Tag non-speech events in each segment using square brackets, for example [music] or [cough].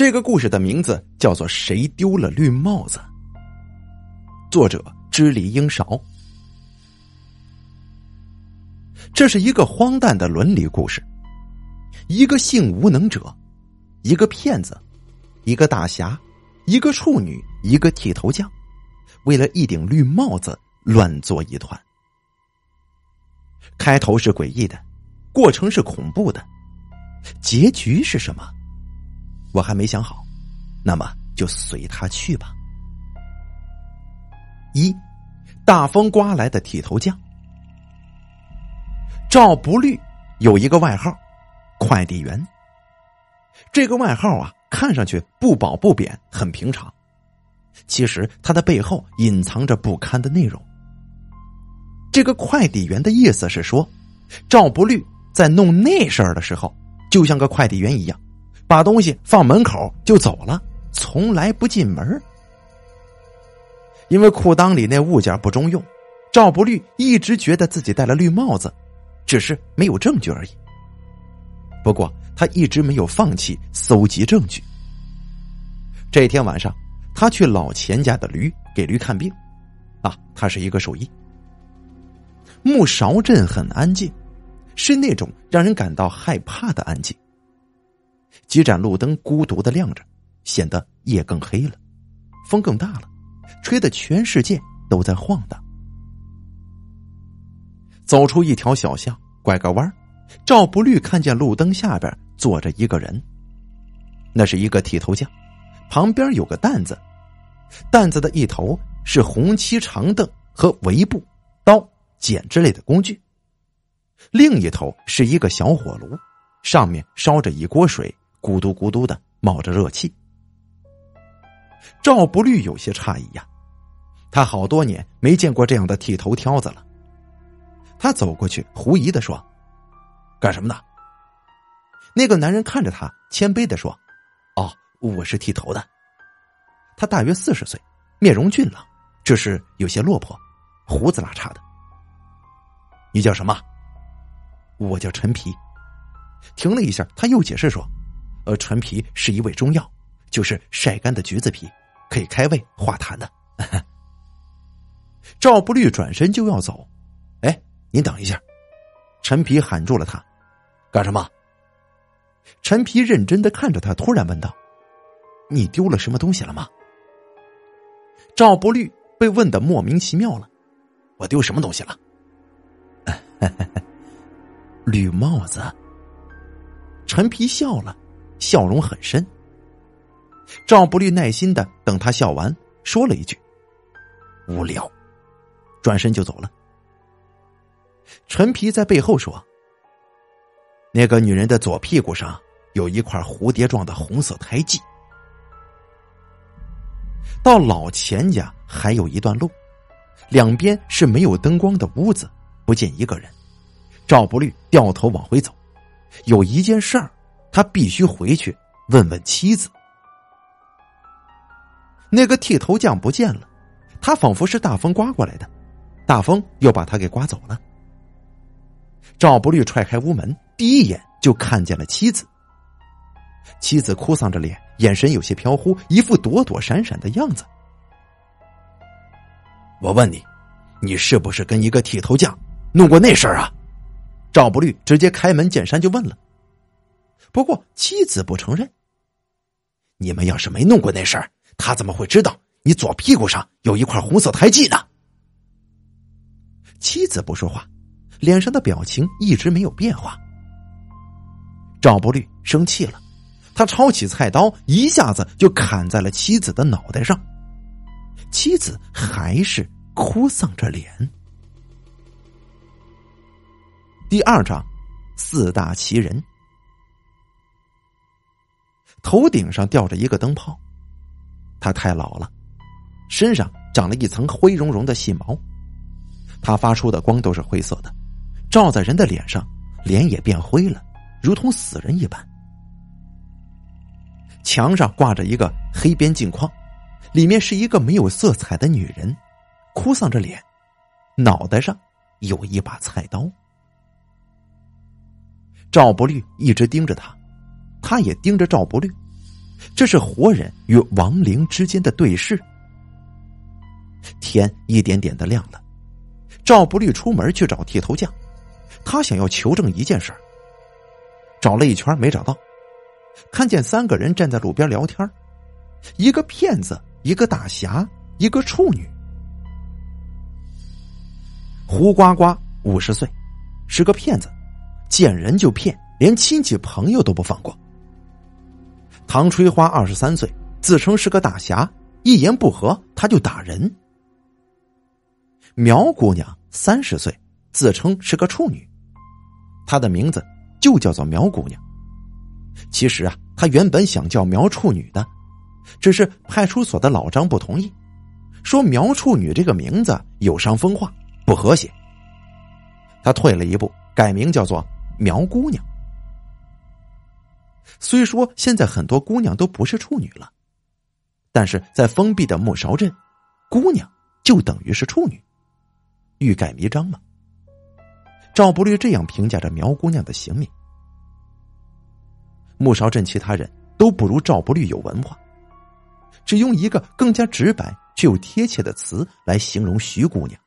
这个故事的名字叫做《谁丢了绿帽子》，作者知离英韶。这是一个荒诞的伦理故事。一个性无能者，一个骗子，一个大侠，一个处女，一个剃头匠，为了一顶绿帽子乱作一团。开头是诡异的，过程是恐怖的，结局是什么？我还没想好，那么就随他去吧。一，大风刮来的剃头匠赵不绿有一个外号，快递员。这个外号啊，看上去不褒不贬，很平常，其实他的背后隐藏着不堪的内容。这个快递员的意思是说，赵不绿在弄那事儿的时候，就像个快递员一样，把东西放门口就走了，从来不进门。因为裤裆里那物件不中用，赵不绿一直觉得自己戴了绿帽子，只是没有证据而已。不过他一直没有放弃搜集证据。这天晚上，他去老钱家的驴给驴看病，啊，他是一个兽医。木勺镇很安静，是那种让人感到害怕的安静。几盏路灯孤独的亮着，显得夜更黑了，风更大了，吹得全世界都在晃荡。走出一条小巷，拐个弯赵不绿看见路灯下边坐着一个人，那是一个剃头匠，旁边有个担子，担子的一头是红漆长凳和围布、刀。剪之类的工具，另一头是一个小火炉，上面烧着一锅水，咕嘟咕嘟的冒着热气。赵不绿有些诧异呀，他好多年没见过这样的剃头挑子了。他走过去，狐疑的说：“干什么呢？”那个男人看着他，谦卑的说：“哦，我是剃头的。”他大约四十岁，面容俊朗，只是有些落魄，胡子拉碴的。你叫什么？我叫陈皮。停了一下，他又解释说：“而，陈皮是一味中药，就是晒干的橘子皮，可以开胃化痰的。”赵不律转身就要走，哎，您等一下！陈皮喊住了他：“干什么？”陈皮认真的看着他，突然问道：“你丢了什么东西了吗？”赵不律被问的莫名其妙了：“我丢什么东西了？” [laughs] 绿帽子，陈皮笑了，笑容很深。赵不律耐心的等他笑完，说了一句：“无聊。”转身就走了。陈皮在背后说：“那个女人的左屁股上有一块蝴蝶状的红色胎记。”到老钱家还有一段路，两边是没有灯光的屋子。不见一个人，赵不律掉头往回走。有一件事儿，他必须回去问问妻子。那个剃头匠不见了，他仿佛是大风刮过来的，大风又把他给刮走了。赵不绿踹开屋门，第一眼就看见了妻子。妻子哭丧着脸，眼神有些飘忽，一副躲躲闪闪的样子。我问你，你是不是跟一个剃头匠？弄过那事儿啊？赵不绿直接开门见山就问了。不过妻子不承认。你们要是没弄过那事儿，他怎么会知道你左屁股上有一块红色胎记呢？妻子不说话，脸上的表情一直没有变化。赵不律生气了，他抄起菜刀，一下子就砍在了妻子的脑袋上。妻子还是哭丧着脸。第二章，四大奇人。头顶上吊着一个灯泡，他太老了，身上长了一层灰茸茸的细毛，他发出的光都是灰色的，照在人的脸上，脸也变灰了，如同死人一般。墙上挂着一个黑边镜框，里面是一个没有色彩的女人，哭丧着脸，脑袋上有一把菜刀。赵不绿一直盯着他，他也盯着赵不绿。这是活人与亡灵之间的对视。天一点点的亮了，赵不律出门去找剃头匠，他想要求证一件事找了一圈没找到，看见三个人站在路边聊天一个骗子，一个大侠，一个处女。胡呱呱五十岁，是个骗子，见人就骗，连亲戚朋友都不放过。唐吹花二十三岁，自称是个大侠，一言不合他就打人。苗姑娘三十岁，自称是个处女，她的名字就叫做苗姑娘。其实啊，她原本想叫苗处女的，只是派出所的老张不同意，说苗处女这个名字有伤风化，不和谐。他退了一步，改名叫做苗姑娘。虽说现在很多姑娘都不是处女了，但是在封闭的木勺镇，姑娘就等于是处女。欲盖弥彰嘛？赵不律这样评价着苗姑娘的行命。木勺镇其他人都不如赵不律有文化，只用一个更加直白却又贴切的词来形容徐姑娘：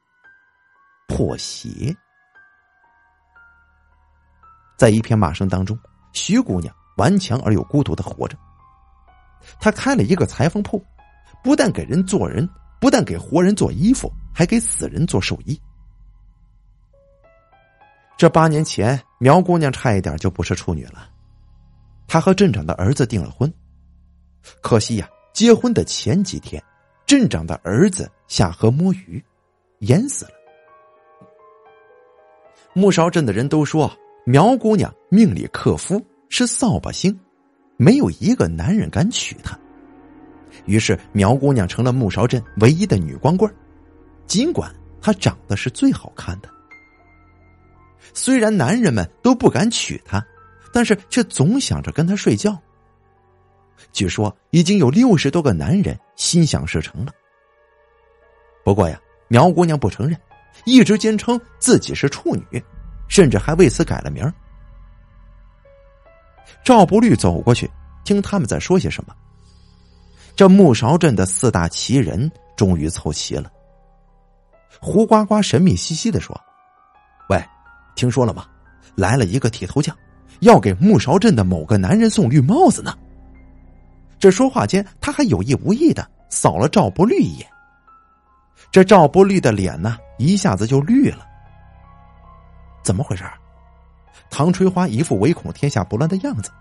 破鞋。在一片骂声当中，徐姑娘顽强而又孤独的活着。他开了一个裁缝铺，不但给人做人，不但给活人做衣服。还给死人做寿衣。这八年前，苗姑娘差一点就不是处女了。她和镇长的儿子订了婚，可惜呀，结婚的前几天，镇长的儿子下河摸鱼，淹死了。木勺镇的人都说苗姑娘命里克夫，是扫把星，没有一个男人敢娶她。于是苗姑娘成了木勺镇唯一的女光棍尽管她长得是最好看的，虽然男人们都不敢娶她，但是却总想着跟她睡觉。据说已经有六十多个男人心想事成了。不过呀，苗姑娘不承认，一直坚称自己是处女，甚至还为此改了名。赵不律走过去，听他们在说些什么。这木勺镇的四大奇人终于凑齐了。胡呱呱神秘兮兮的说：“喂，听说了吗？来了一个剃头匠，要给木勺镇的某个男人送绿帽子呢。”这说话间，他还有意无意的扫了赵不绿一眼。这赵不绿的脸呢，一下子就绿了。怎么回事？唐春花一副唯恐天下不乱的样子。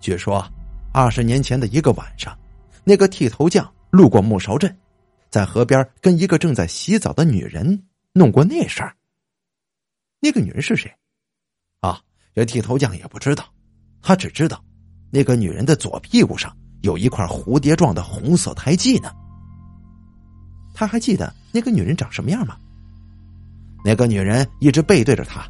据说，二十年前的一个晚上，那个剃头匠路过木勺镇。在河边跟一个正在洗澡的女人弄过那事儿。那个女人是谁？啊，这剃头匠也不知道，他只知道那个女人的左屁股上有一块蝴蝶状的红色胎记呢。他还记得那个女人长什么样吗？那个女人一直背对着他，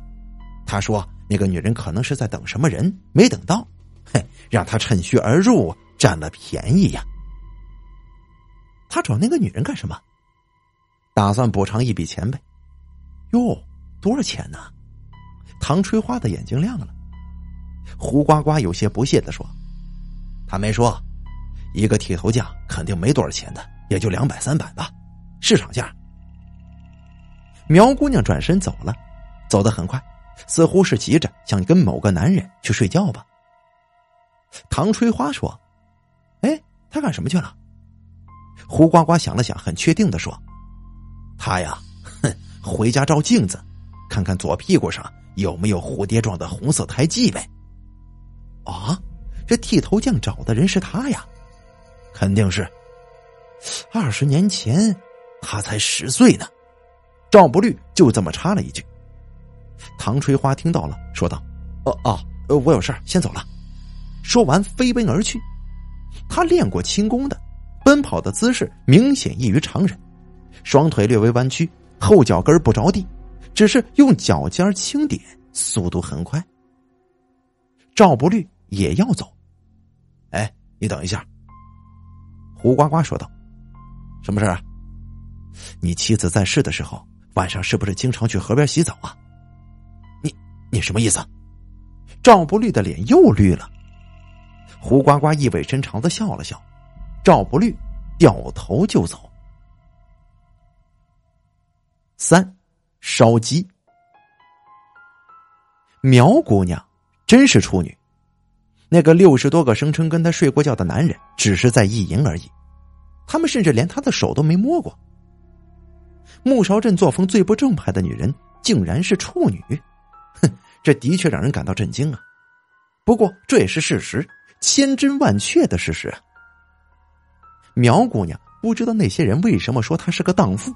他说那个女人可能是在等什么人，没等到，嘿，让他趁虚而入，占了便宜呀。他找那个女人干什么？打算补偿一笔钱呗。哟，多少钱呢？唐吹花的眼睛亮了。胡呱呱有些不屑的说：“他没说，一个剃头匠肯定没多少钱的，也就两百三百吧，市场价。”苗姑娘转身走了，走得很快，似乎是急着想跟某个男人去睡觉吧。唐吹花说：“哎，他干什么去了？”胡呱呱想了想，很确定的说：“他呀，哼，回家照镜子，看看左屁股上有没有蝴蝶状的红色胎记呗。”啊，这剃头匠找的人是他呀，肯定是。二十年前，他才十岁呢。赵不律就这么插了一句。唐吹花听到了，说道：“哦哦，我有事先走了。”说完飞奔而去。他练过轻功的。奔跑的姿势明显异于常人，双腿略微弯曲，后脚跟不着地，只是用脚尖轻点，速度很快。赵不律也要走，哎，你等一下。胡呱呱说道：“什么事啊？你妻子在世的时候，晚上是不是经常去河边洗澡啊？你什么意思？”赵不绿的脸又绿了。胡呱呱意味深长的笑了笑，赵不绿掉头就走。三，烧鸡。苗姑娘真是处女，那个六十多个声称跟她睡过觉的男人，只是在意淫而已。他们甚至连她的手都没摸过。木勺镇作风最不正派的女人，竟然是处女，这的确让人感到震惊啊！不过这也是事实，千真万确的事实啊。苗姑娘不知道那些人为什么说她是个荡妇。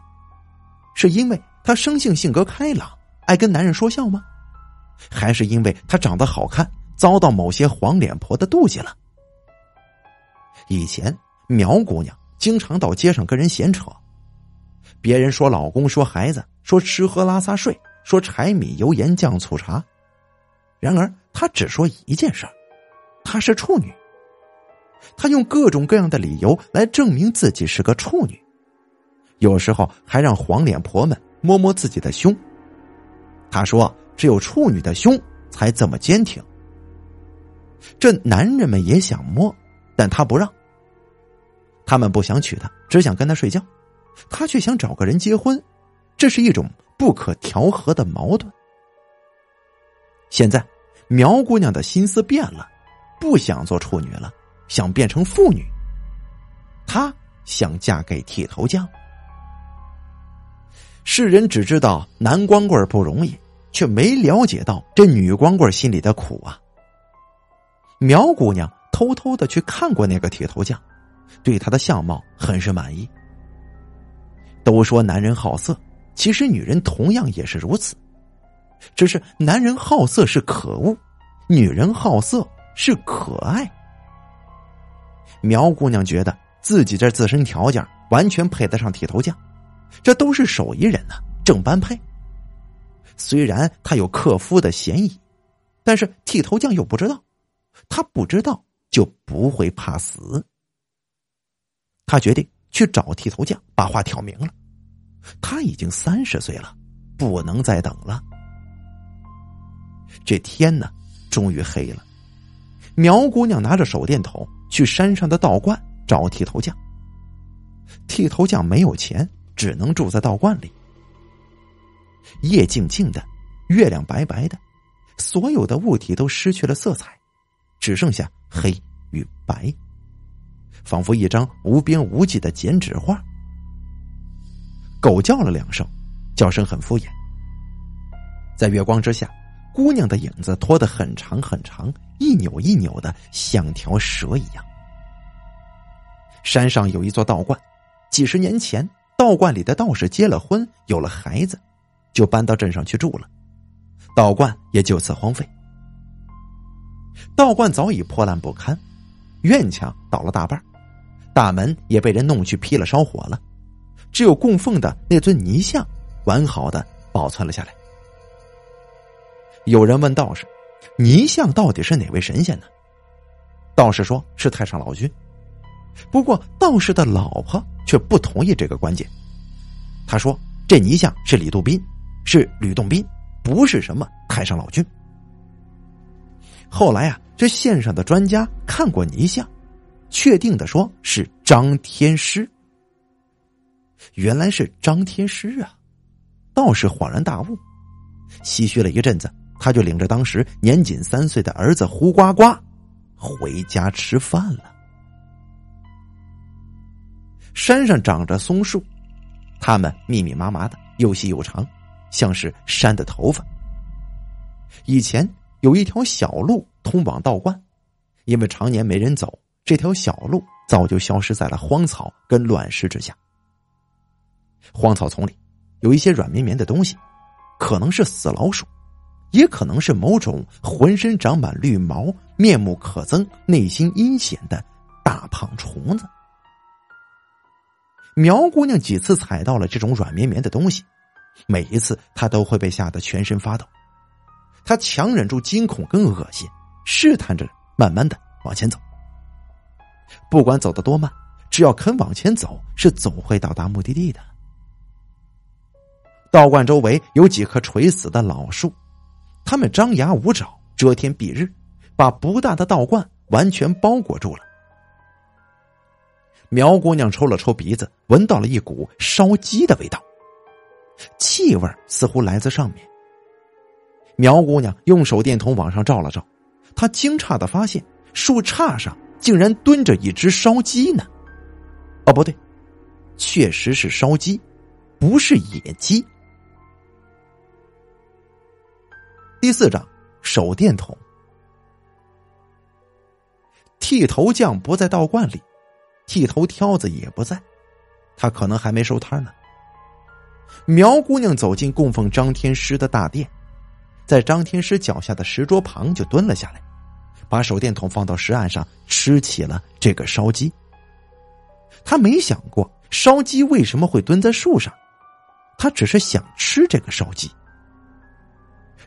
是因为她生性性格开朗，爱跟男人说笑吗？还是因为她长得好看，遭到某些黄脸婆的妒忌了？以前苗姑娘经常到街上跟人闲扯，别人说老公，说孩子，说吃喝拉撒睡，说柴米油盐酱醋茶，然而他只说一件事她是处女。他用各种各样的理由来证明自己是个处女。有时候还让黄脸婆们摸摸自己的胸。他说：“只有处女的胸才这么坚挺。”这男人们也想摸，但他不让。他们不想娶她，只想跟她睡觉，他却想找个人结婚，这是一种不可调和的矛盾。现在苗姑娘的心思变了，不想做处女了，想变成妇女。她想嫁给剃头匠。世人只知道男光棍不容易，却没了解到这女光棍心里的苦啊。苗姑娘偷偷的去看过那个铁头匠，对他的相貌很是满意。都说男人好色，其实女人同样也是如此，只是男人好色是可恶，女人好色是可爱。苗姑娘觉得自己这自身条件完全配得上剃头匠。这都是手艺人呢，正般配。虽然他有克夫的嫌疑，但是剃头匠又不知道，他不知道就不会怕死。他决定去找剃头匠，把话挑明了。他已经三十岁了，不能再等了。这天呢，终于黑了。苗姑娘拿着手电筒去山上的道观找剃头匠。剃头匠没有钱。只能住在道观里。夜静静的，月亮白白的，所有的物体都失去了色彩，只剩下黑与白，仿佛一张无边无际的剪纸画。狗叫了两声，叫声很敷衍。在月光之下，姑娘的影子拖得很长很长，一扭一扭的，像条蛇一样。山上有一座道观，几十年前。道观里的道士结了婚，有了孩子，就搬到镇上去住了，道观也就此荒废。道观早已破烂不堪，院墙倒了大半，大门也被人弄去劈了烧火了，只有供奉的那尊泥像完好的保存了下来。有人问道士：“泥像到底是哪位神仙呢？”道士说是太上老君。不过道士的老婆却不同意这个观点。他说：“这泥像是李杜宾，是吕洞宾，不是什么太上老君。”后来啊，这县上的专家看过泥像，确定的说是张天师。原来是张天师啊！道士恍然大悟，唏嘘了一阵子，他就领着当时年仅三岁的儿子胡呱呱回家吃饭了。山上长着松树，它们密密麻麻的，又细又长，像是山的头发。以前有一条小路通往道观，因为常年没人走，这条小路早就消失在了荒草跟乱石之下。荒草丛里有一些软绵绵的东西，可能是死老鼠，也可能是某种浑身长满绿毛、面目可憎、内心阴险的大胖虫子。苗姑娘几次踩到了这种软绵绵的东西，每一次她都会被吓得全身发抖。她强忍住惊恐跟恶心，试探着慢慢的往前走。不管走得多慢，只要肯往前走，是总会到达目的地的。道观周围有几棵垂死的老树，他们张牙舞爪，遮天蔽日，把不大的道观完全包裹住了。苗姑娘抽了抽鼻子，闻到了一股烧鸡的味道，气味似乎来自上面。苗姑娘用手电筒往上照了照，她惊诧的发现树杈上竟然蹲着一只烧鸡呢。哦，不对，确实是烧鸡，不是野鸡。第四章，手电筒。剃头匠不在道观里。剃头挑子也不在，他可能还没收摊呢。苗姑娘走进供奉张天师的大殿，在张天师脚下的石桌旁就蹲了下来，把手电筒放到石案上，吃起了这个烧鸡。他没想过烧鸡为什么会蹲在树上，他只是想吃这个烧鸡。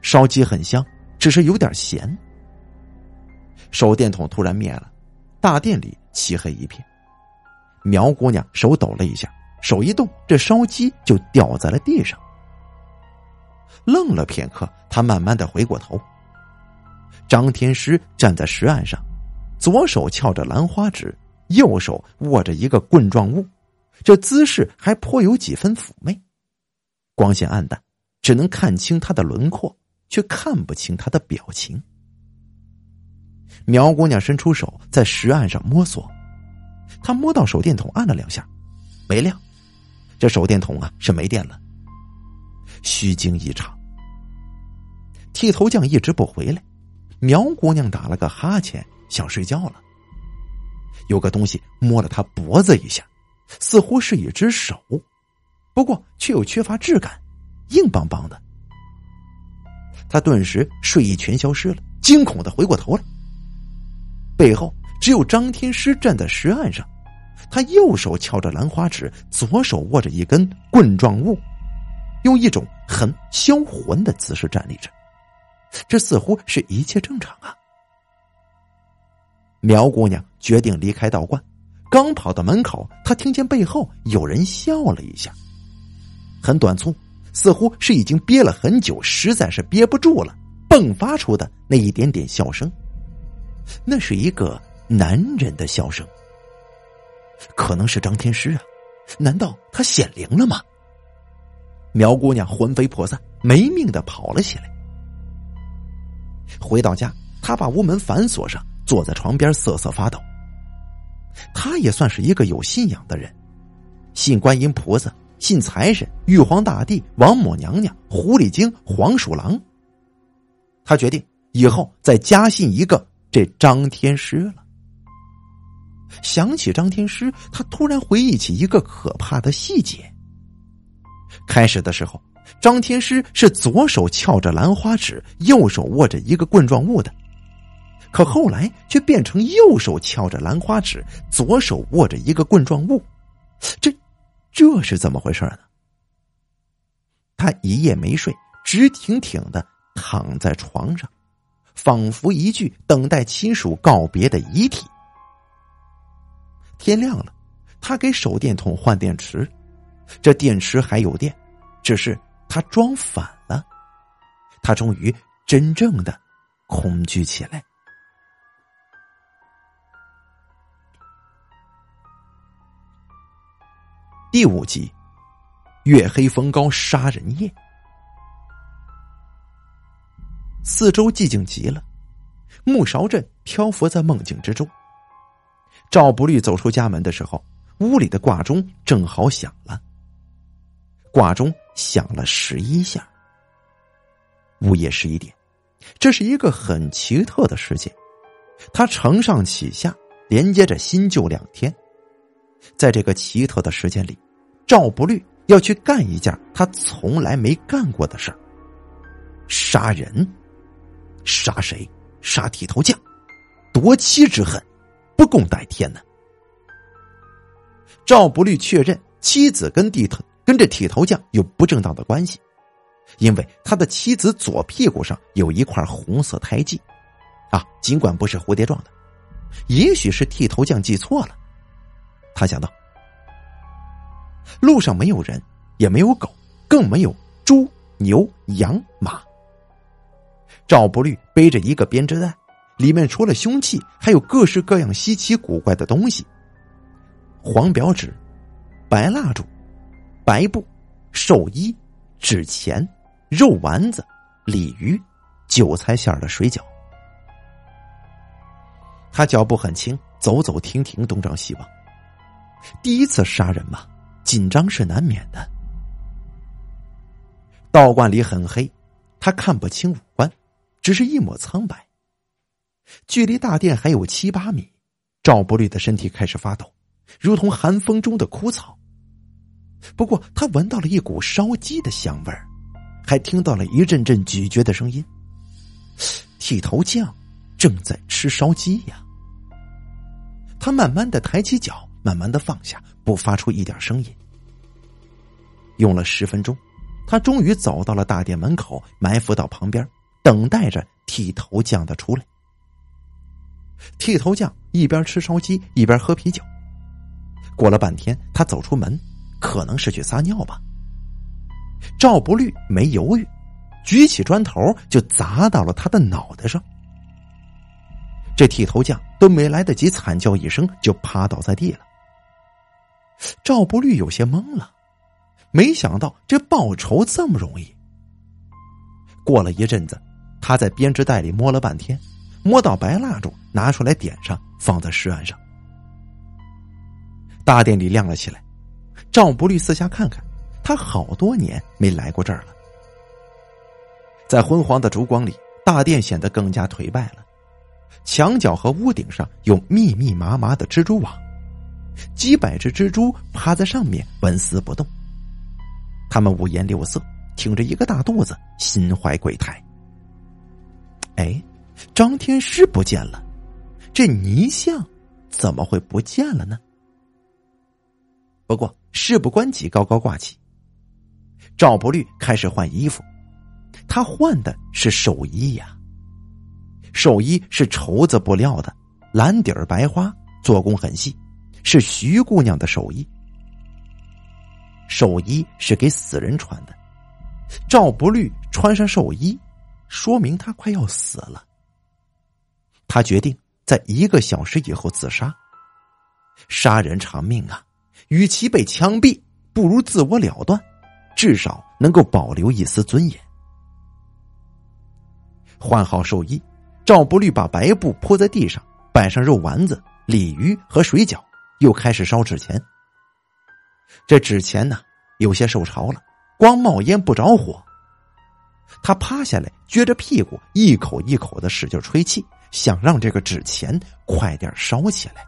烧鸡很香，只是有点咸。手电筒突然灭了，大殿里漆黑一片。苗姑娘手抖了一下，手一动，这烧鸡就掉在了地上。愣了片刻，她慢慢的回过头。张天师站在石岸上，左手翘着兰花指，右手握着一个棍状物，这姿势还颇有几分妩媚。光线暗淡，只能看清他的轮廓，却看不清他的表情。苗姑娘伸出手，在石岸上摸索。她摸到手电筒，按了两下，没亮。这手电筒啊是没电了。虚惊一场。剃头匠一直不回来，苗姑娘打了个哈欠，想睡觉了。有个东西摸了她脖子一下，似乎是一只手，不过却又缺乏质感，硬邦邦的。他顿时睡意全消失了，惊恐的回过头来，背后只有张天师站在石岸上。他右手翘着兰花指，左手握着一根棍状物，用一种很销魂的姿势站立着。这似乎是一切正常啊。苗姑娘决定离开道观，刚跑到门口，她听见背后有人笑了一下，很短促，似乎是已经憋了很久，实在是憋不住了，迸发出的那一点点笑声。那是一个男人的笑声。可能是张天师啊？难道他显灵了吗？苗姑娘魂飞魄散，没命的跑了起来。回到家，她把屋门反锁上，坐在床边瑟瑟发抖。她也算是一个有信仰的人，信观音菩萨，信财神、玉皇大帝、王母娘娘、狐狸精、黄鼠狼。他决定以后再加信一个这张天师了。想起张天师，他突然回忆起一个可怕的细节。开始的时候，张天师是左手翘着兰花指，右手握着一个棍状物的，可后来却变成右手翘着兰花指，左手握着一个棍状物，这这是怎么回事呢？他一夜没睡，直挺挺的躺在床上，仿佛一具等待亲属告别的遗体。天亮了，他给手电筒换电池，这电池还有电，只是他装反了。他终于真正的恐惧起来。第五集，月黑风高杀人夜，四周寂静极了，木勺镇漂浮在梦境之中。赵不律走出家门的时候，屋里的挂钟正好响了。挂钟响了十一下。午夜十一点，这是一个很奇特的时间，它承上启下，连接着新旧两天。在这个奇特的时间里，赵不律要去干一件他从来没干过的事儿——杀人。杀谁？杀剃头匠，夺妻之恨。不共戴天呢。赵不律确认妻子跟地头跟这剃头匠有不正当的关系，因为他的妻子左屁股上有一块红色胎记，啊，尽管不是蝴蝶状的，也许是剃头匠记错了。他想到，路上没有人，也没有狗，更没有猪、牛、羊、马。赵不律背着一个编织袋。里面除了凶器，还有各式各样稀奇古怪的东西：黄表纸、白蜡烛、白布、寿衣、纸钱、肉丸子、鲤鱼、韭菜馅的水饺。他脚步很轻，走走停停，东张西望。第一次杀人嘛，紧张是难免的。道观里很黑，他看不清五官，只是一抹苍白。距离大殿还有七八米，赵不律的身体开始发抖，如同寒风中的枯草。不过他闻到了一股烧鸡的香味儿，还听到了一阵阵咀嚼的声音。剃头匠正在吃烧鸡呀。他慢慢的抬起脚，慢慢的放下，不发出一点声音。用了十分钟，他终于走到了大殿门口，埋伏到旁边，等待着剃头匠的出来。剃头匠一边吃烧鸡，一边喝啤酒。过了半天，他走出门，可能是去撒尿吧。赵不律没犹豫，举起砖头就砸到了他的脑袋上。这剃头匠都没来得及惨叫一声，就趴倒在地了。赵不律有些懵了，没想到这报仇这么容易。过了一阵子，他在编织袋里摸了半天，摸到白蜡烛，拿出来点上，放在石案上。大殿里亮了起来，赵不律四下看看，他好多年没来过这儿了。在昏黄的烛光里，大殿显得更加颓败了。墙角和屋顶上有密密麻麻的蜘蛛网，几百只蜘蛛趴在上面纹丝不动。他们五颜六色，挺着一个大肚子，心怀鬼胎。哎，张天师不见了，这泥像怎么会不见了呢？不过事不关己高高挂起，赵不律开始换衣服，他换的是寿衣呀。寿衣是绸子布料的，蓝底儿白花，做工很细，是徐姑娘的寿衣。寿衣是给死人穿的，赵不律穿上寿衣，说明他快要死了。他决定在一个小时以后自杀。杀人偿命啊，与其被枪毙，不如自我了断，至少能够保留一丝尊严。换好寿衣。赵不律把白布铺在地上，摆上肉丸子、鲤鱼和水饺，又开始烧纸钱。这纸钱呢，有些受潮了，光冒烟不着火。他趴下来，撅着屁股，一口一口的使劲吹气，想让这个纸钱快点烧起来。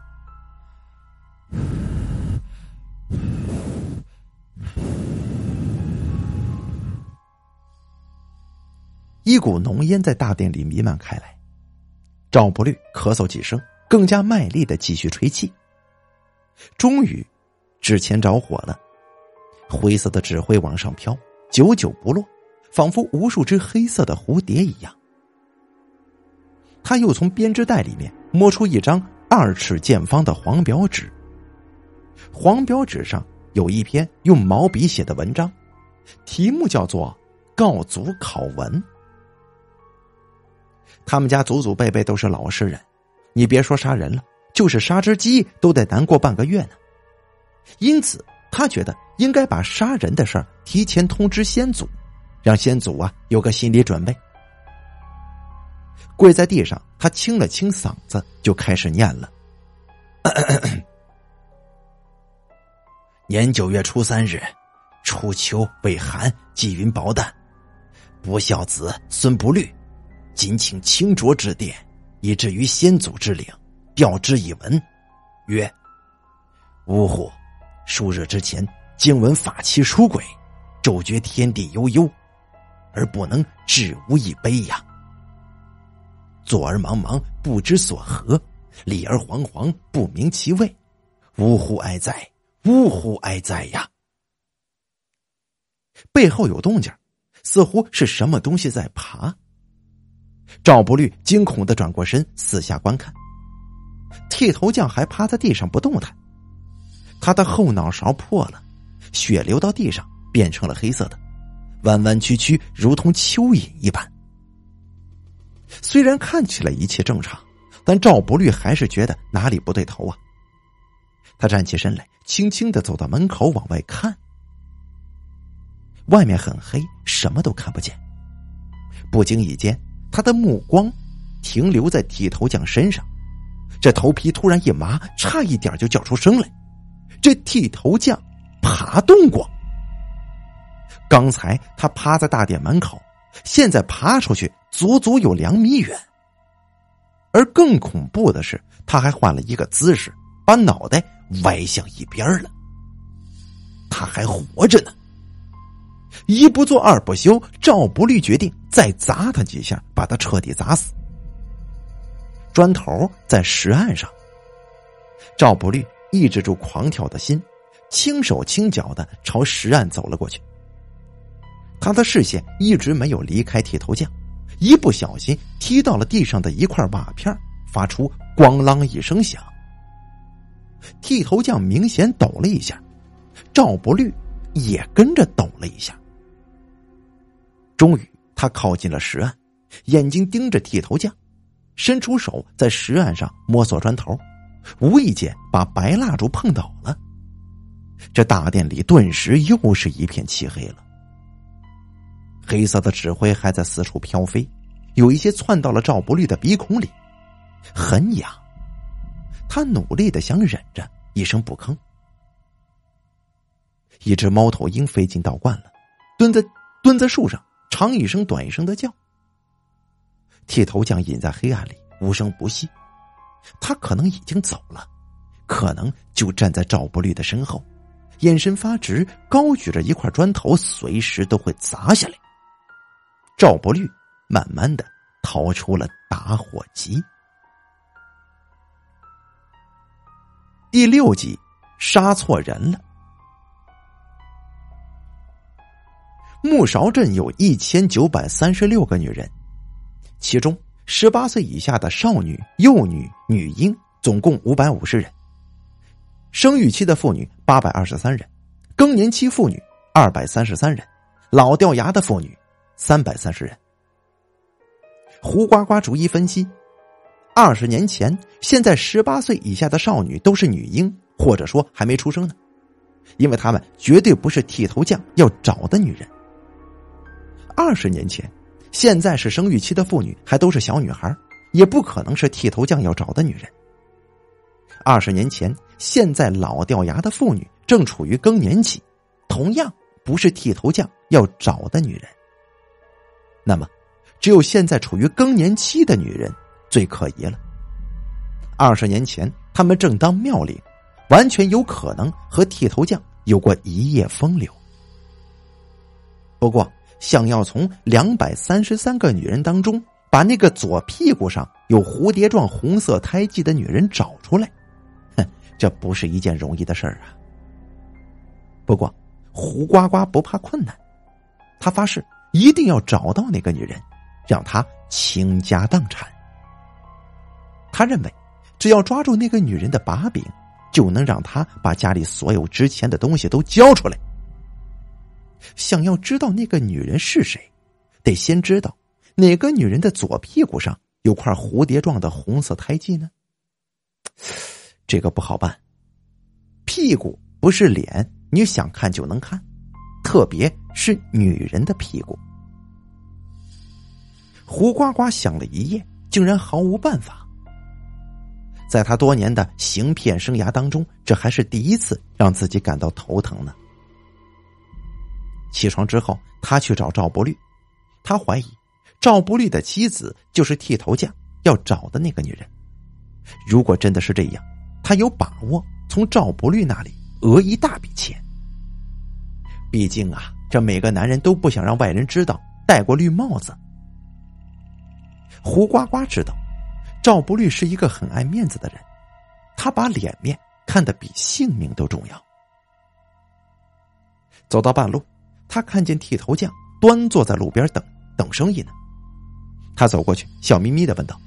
一股浓烟在大殿里弥漫开来。赵不律咳嗽几声，更加卖力的继续吹气。终于，纸钱着火了，灰色的纸灰往上飘，久久不落，仿佛无数只黑色的蝴蝶一样。他又从编织袋里面摸出一张二尺见方的黄表纸，黄表纸上有一篇用毛笔写的文章，题目叫做《告祖考文》。他们家祖祖辈辈都是老实人，你别说杀人了，就是杀只鸡都得难过半个月呢。因此，他觉得应该把杀人的事儿提前通知先祖，让先祖啊有个心理准备。跪在地上，他清了清嗓子，就开始念了：“ [coughs] 年九月初三日，初秋未寒，积云薄淡，不孝子孙不虑。”谨请清浊之殿，以至于先祖之灵，调之以文，曰：“呜呼！数日之前，经闻法器出轨，骤觉天地悠悠，而不能致无一悲呀。坐而茫茫，不知所何；立而惶惶，不明其位。呜呼哀哉！呜呼哀哉呀！”背后有动静，似乎是什么东西在爬。赵不律惊恐的转过身，四下观看。剃头匠还趴在地上不动弹，他的后脑勺破了，血流到地上，变成了黑色的，弯弯曲曲，如同蚯蚓一般。虽然看起来一切正常，但赵不律还是觉得哪里不对头啊。他站起身来，轻轻的走到门口往外看。外面很黑，什么都看不见。不经意间，他的目光停留在剃头匠身上，这头皮突然一麻，差一点就叫出声来。这剃头匠爬动过，刚才他趴在大殿门口，现在爬出去足足有两米远。而更恐怖的是，他还换了一个姿势，把脑袋歪向一边了。他还活着呢。一不做二不休，赵不律决定再砸他几下，把他彻底砸死。砖头在石岸上，赵不律抑制住狂跳的心，轻手轻脚的朝石岸走了过去。他的视线一直没有离开剃头匠，一不小心踢到了地上的一块瓦片，发出“咣啷”一声响。剃头匠明显抖了一下，赵不律也跟着抖了一下。终于，他靠近了石岸，眼睛盯着剃头匠，伸出手在石岸上摸索砖头，无意间把白蜡烛碰倒了。这大殿里顿时又是一片漆黑了。黑色的纸灰还在四处飘飞，有一些窜到了赵不律的鼻孔里，很痒。他努力的想忍着，一声不吭。一只猫头鹰飞进道观了，蹲在蹲在树上。长一声，短一声的叫。剃头匠隐在黑暗里，无声不息。他可能已经走了，可能就站在赵不律的身后，眼神发直，高举着一块砖头，随时都会砸下来。赵不律慢慢的掏出了打火机。第六集，杀错人了。木勺镇有一千九百三十六个女人，其中十八岁以下的少女、幼女、女婴总共五百五十人，生育期的妇女八百二十三人，更年期妇女二百三十三人，老掉牙的妇女三百三十人。胡呱呱逐一分析：二十年前，现在十八岁以下的少女都是女婴，或者说还没出生呢，因为她们绝对不是剃头匠要找的女人。二十年前，现在是生育期的妇女还都是小女孩，也不可能是剃头匠要找的女人。二十年前，现在老掉牙的妇女正处于更年期，同样不是剃头匠要找的女人。那么，只有现在处于更年期的女人最可疑了。二十年前，他们正当妙龄，完全有可能和剃头匠有过一夜风流。不过。想要从两百三十三个女人当中把那个左屁股上有蝴蝶状红色胎记的女人找出来，哼，这不是一件容易的事儿啊。不过胡呱呱不怕困难，他发誓一定要找到那个女人，让她倾家荡产。他认为，只要抓住那个女人的把柄，就能让她把家里所有值钱的东西都交出来。想要知道那个女人是谁，得先知道哪个女人的左屁股上有块蝴蝶状的红色胎记呢？[tsk] 这个不好办，屁股不是脸，你想看就能看，特别是女人的屁股。胡呱呱想了一夜，竟然毫无办法。在他多年的行骗生涯当中，这还是第一次让自己感到头疼呢。起床之后，他去找赵不律，他怀疑赵不律的妻子就是剃头匠要找的那个女人。如果真的是这样，他有把握从赵不律那里讹一大笔钱。毕竟啊，这每个男人都不想让外人知道戴过绿帽子。胡瓜瓜知道，赵不律是一个很爱面子的人，他把脸面看得比性命都重要。走到半路。他看见剃头匠端坐在路边等等生意呢，他走过去，笑眯眯的问道：“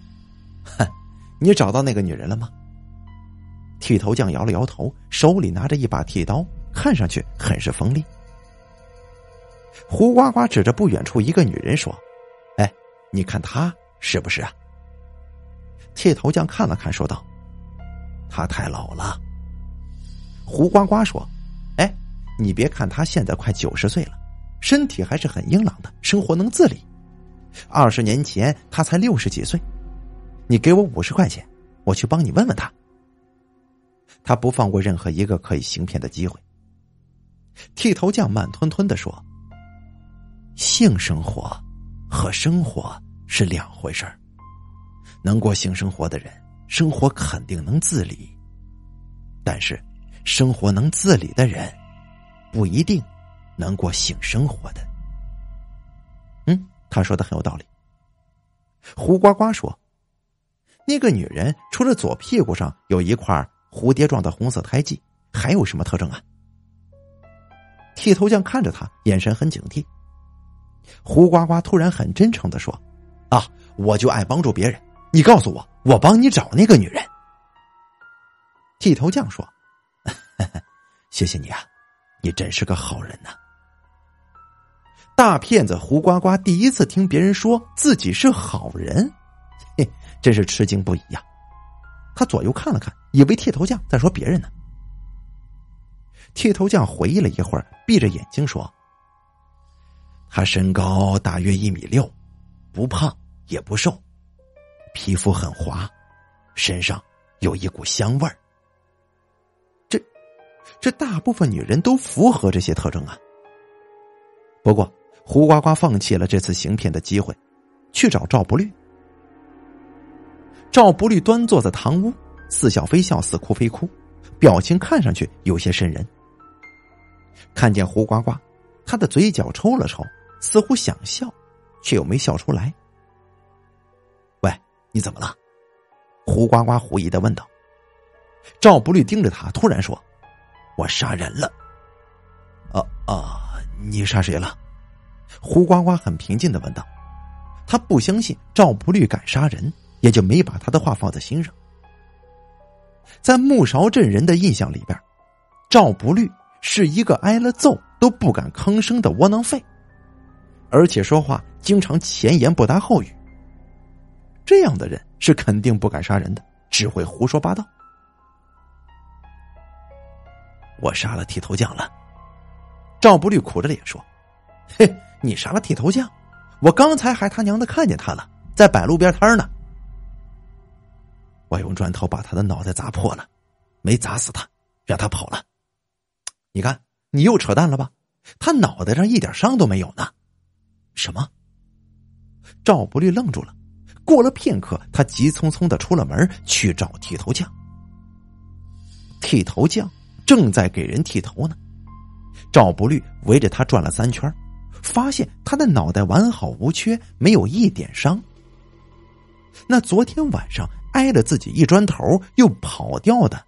哼，你找到那个女人了吗？”剃头匠摇了摇头，手里拿着一把剃刀，看上去很是锋利。胡呱呱指着不远处一个女人说：“哎，你看她是不是啊？剃头匠看了看，说道：“他太老了。”胡呱呱说：“，你别看他现在快九十岁了，身体还是很硬朗的，生活能自理。二十年前他才六十几岁，你给我五十块钱，我去帮你问问他。他不放过任何一个可以行骗的机会。”剃头匠慢吞吞的说：“性生活和生活是两回事儿。能过性生活的人，生活肯定能自理；但是，生活能自理的人，不一定能过性生活的。”嗯，他说的很有道理。胡呱呱说：“那个女人除了左屁股上有一块蝴蝶状的红色胎记，还有什么特征啊？”剃头匠看着他，眼神很警惕。胡呱呱突然很真诚的说：“啊，我就爱帮助别人，你告诉我，我帮你找那个女人。”剃头匠说：“谢谢你啊，你真是个好人呐。”大骗子胡呱呱第一次听别人说自己是好人，嘿，真是吃惊不已呀。他左右看了看，以为剃头匠在说别人呢。剃头匠回忆了一会儿，闭着眼睛说：“他身高大约一米六，不胖也不瘦，皮肤很滑，身上有一股香味儿。这，大部分女人都符合这些特征啊。不过，胡呱呱放弃了这次行骗的机会，去找赵不律。赵不律端坐在堂屋，似笑非笑，似哭非哭，表情看上去有些瘆人。”看见胡呱呱，他的嘴角抽了抽，似乎想笑，却又没笑出来。喂，你怎么了？胡呱呱狐疑的问道。赵不律盯着他，突然说：“我杀人了。”啊啊！你杀谁了？胡呱呱很平静的问道。他不相信赵不律敢杀人，也就没把他的话放在心上。在木勺镇人的印象里边，赵不律。是一个挨了揍都不敢吭声的窝囊废，而且说话经常前言不搭后语。这样的人是肯定不敢杀人的，只会胡说八道。我杀了剃头匠了，赵不律苦着脸说：“嘿，你杀了剃头匠？我刚才还他娘的看见他了，在摆路边摊呢。我用砖头把他的脑袋砸破了，没砸死他，让他跑了。”你看，你又扯淡了吧？他脑袋上一点伤都没有呢。什么？赵不律愣住了。过了片刻，他急匆匆的出了门去找剃头匠。剃头匠正在给人剃头呢。赵不律围着他转了三圈，发现他的脑袋完好无缺，没有一点伤。那昨天晚上挨了自己一砖头又跑掉的，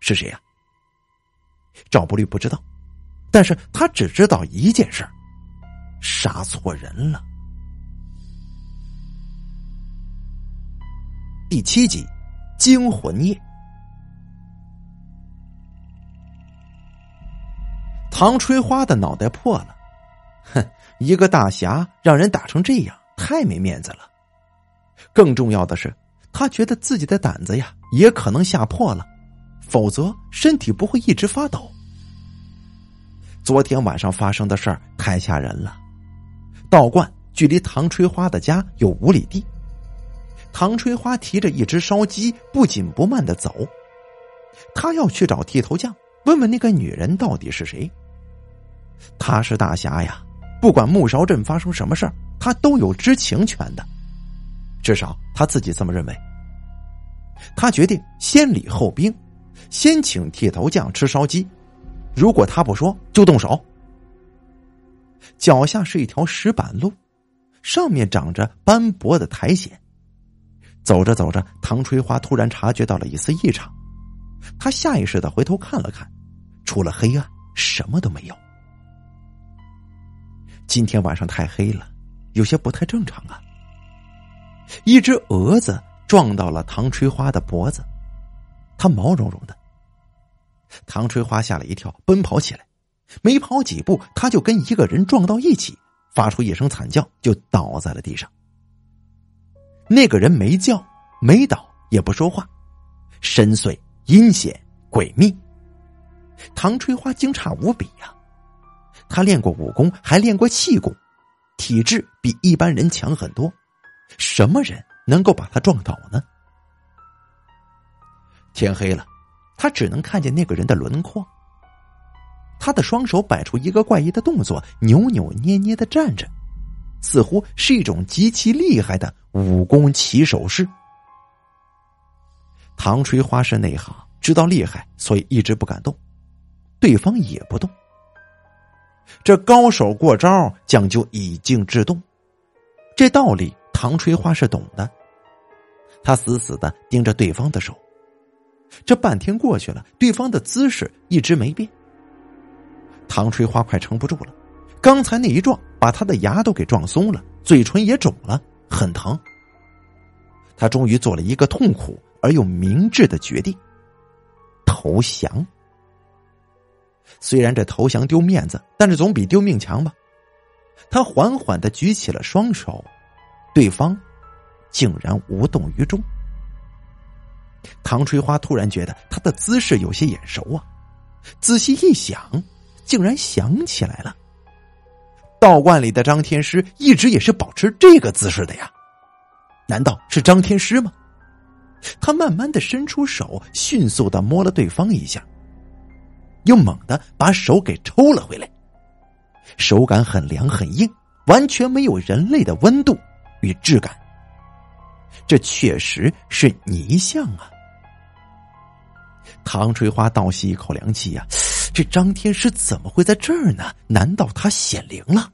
是谁呀？赵不律不知道，但是他只知道一件事杀错人了。第七集，惊魂夜。唐吹花的脑袋破了，哼，一个大侠让人打成这样，太没面子了。更重要的是，他觉得自己的胆子呀，也可能吓破了。否则，身体不会一直发抖。昨天晚上发生的事儿太吓人了。道观距离唐吹花的家有五里地，唐吹花提着一只烧鸡，不紧不慢的走。他要去找剃头匠，问问那个女人到底是谁。他是大侠呀，不管木勺镇发生什么事儿，他都有知情权的，至少他自己这么认为。他决定先礼后兵。先请剃头匠吃烧鸡，如果他不说，就动手。脚下是一条石板路，上面长着斑驳的苔藓。走着走着，唐春花突然察觉到了一丝异常，他下意识的回头看了看，除了黑暗，什么都没有。今天晚上太黑了，有些不太正常啊。一只蛾子撞到了唐春花的脖子。它毛茸茸的，唐春花吓了一跳，奔跑起来，没跑几步，他就跟一个人撞到一起，发出一声惨叫，就倒在了地上。那个人没叫，没倒，也不说话，深邃、阴险、诡秘。唐春花惊诧无比呀！他练过武功，还练过气功，体质比一般人强很多。什么人能够把他撞倒呢？天黑了，他只能看见那个人的轮廓。他的双手摆出一个怪异的动作，扭扭捏捏的站着，似乎是一种极其厉害的武功起手式。唐吹花是内行，知道厉害，所以一直不敢动。对方也不动。这高手过招讲究以静制动，这道理唐吹花是懂的。他死死的盯着对方的手，这半天过去了，对方的姿势一直没变。唐吹花快撑不住了，刚才那一撞把他的牙都给撞松了，嘴唇也肿了，很疼。他终于做了一个痛苦而又明智的决定：投降。虽然这投降丢面子，但是总比丢命强吧。他缓缓的举起了双手，对方竟然无动于衷。唐春花突然觉得他的姿势有些眼熟啊，仔细一想，竟然想起来了。道观里的张天师一直也是保持这个姿势的呀，难道是张天师吗？他慢慢的伸出手，迅速的摸了对方一下。又猛地把手给抽了回来，手感很凉很硬，完全没有人类的温度与质感。这确实是泥像啊！唐垂花倒吸一口凉气呀，这张天师怎么会在这儿呢？难道他显灵了？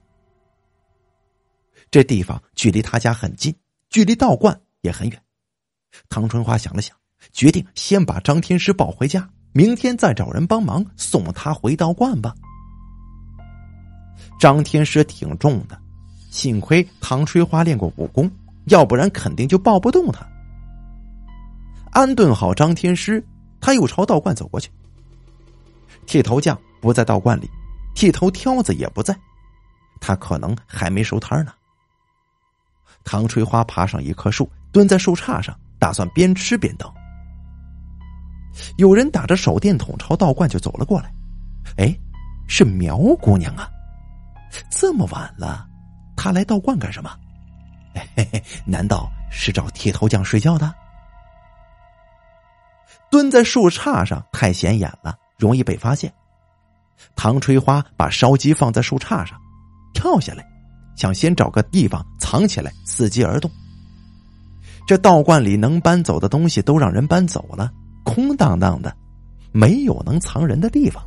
这地方距离他家很近，距离道观也很远。唐春花想了想，决定先把张天师抱回家。明天再找人帮忙送他回道观吧。张天师挺重的，幸亏唐吹花练过武功，要不然肯定就抱不动他。安顿好张天师，他又朝道观走过去。剃头匠不在道观里，剃头挑子也不在，他可能还没收摊呢。唐吹花爬上一棵树，蹲在树杈上，打算边吃边等。有人打着手电筒朝道观就走了过来，哎，是苗姑娘啊！这么晚了，她来道观干什么？[laughs] 嘿嘿，难道是找剃头匠睡觉的？蹲在树杈上太显眼了，容易被发现。唐吹花把烧鸡放在树杈上，跳下来，想先找个地方藏起来，伺机而动。这道观里能搬走的东西都让人搬走了。空荡荡的，没有能藏人的地方。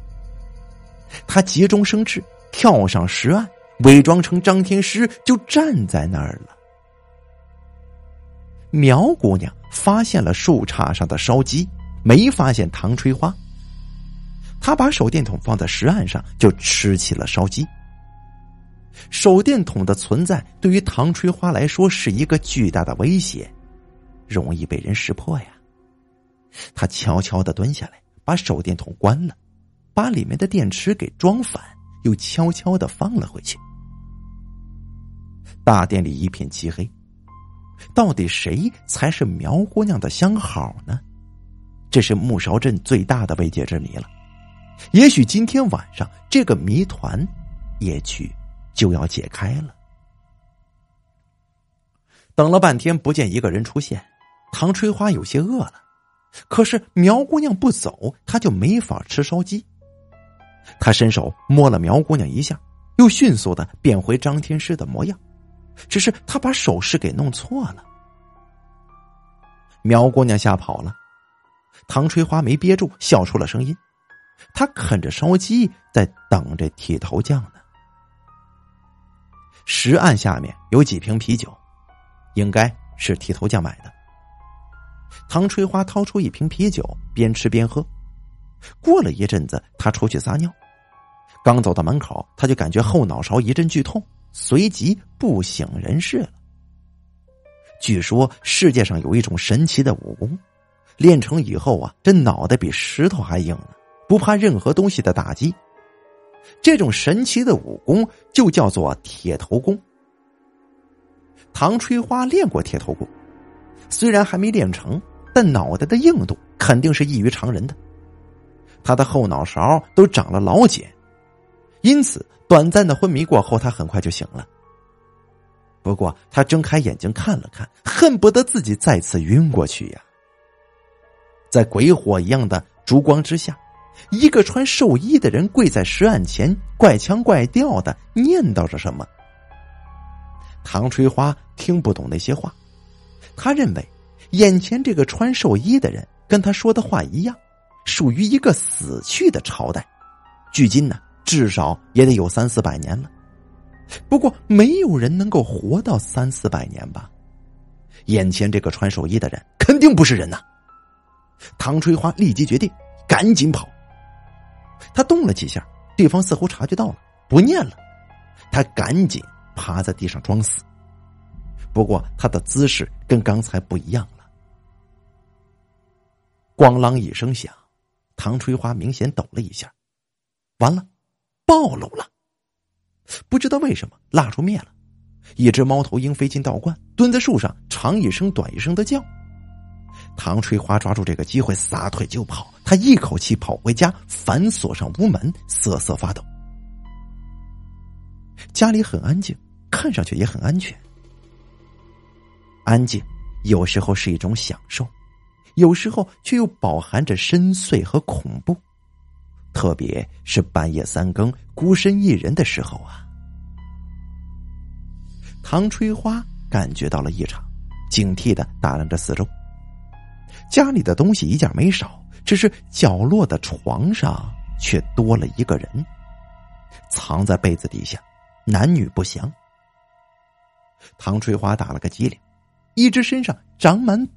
他急中生智，跳上石岸，伪装成张天师，就站在那儿了。苗姑娘发现了树杈上的烧鸡，没发现唐吹花。她把手电筒放在石岸上，就吃起了烧鸡。手电筒的存在对于唐吹花来说是一个巨大的威胁，容易被人识破呀。他悄悄的蹲下来，把手电筒关了，把里面的电池给装反，又悄悄的放了回去。大殿里一片漆黑，到底谁才是苗姑娘的相好呢？这是木勺镇最大的未解之谜了。也许今天晚上这个谜团，也许就要解开了。等了半天不见一个人出现，唐春花有些饿了。可是苗姑娘不走，他就没法吃烧鸡。他伸手摸了苗姑娘一下，又迅速的变回张天师的模样，只是他把手势给弄错了。苗姑娘吓跑了，唐吹花没憋住，笑出了声音。他啃着烧鸡，在等着剃头匠呢。石案下面有几瓶啤酒，应该是剃头匠买的。唐春花掏出一瓶啤酒，边吃边喝。过了一阵子，他出去撒尿，刚走到门口，他就感觉后脑勺一阵剧痛，随即不省人事了。据说世界上有一种神奇的武功，练成以后啊，这脑袋比石头还硬呢，不怕任何东西的打击。这种神奇的武功就叫做铁头功。唐春花练过铁头功。虽然还没练成，但脑袋的硬度肯定是异于常人的。他的后脑勺都长了老茧，因此短暂的昏迷过后，他很快就醒了。不过他睁开眼睛看了看，恨不得自己再次晕过去呀！在鬼火一样的烛光之下，一个穿寿衣的人跪在石案前，怪腔怪调的念叨着什么。唐吹花听不懂那些话，他认为眼前这个穿寿衣的人跟他说的话一样，属于一个死去的朝代，距今呢至少也得有三四百年了。不过没有人能够活到三四百年吧？眼前这个穿寿衣的人肯定不是人呐！唐春花立即决定赶紧跑。他动了几下，对方似乎察觉到了，不念了，他赶紧。趴在地上装死，不过他的姿势跟刚才不一样。咣啷一声响，唐春花明显抖了一下，完了，暴露了。不知道为什么，蜡烛灭了，一只猫头鹰飞进道观，蹲在树上，长一声短一声的叫。唐春花抓住这个机会，撒腿就跑。他一口气跑回家，反锁上屋门，瑟瑟发抖。家里很安静。看上去也很安全，安静有时候是一种享受，有时候却又饱含着深邃和恐怖，特别是半夜三更孤身一人的时候啊。唐吹花感觉到了异常，警惕的打量着四周，家里的东西一件没少，只是角落的床上却多了一个人，藏在被子底下，男女不详。唐翠花打了个激灵，一只身上长满，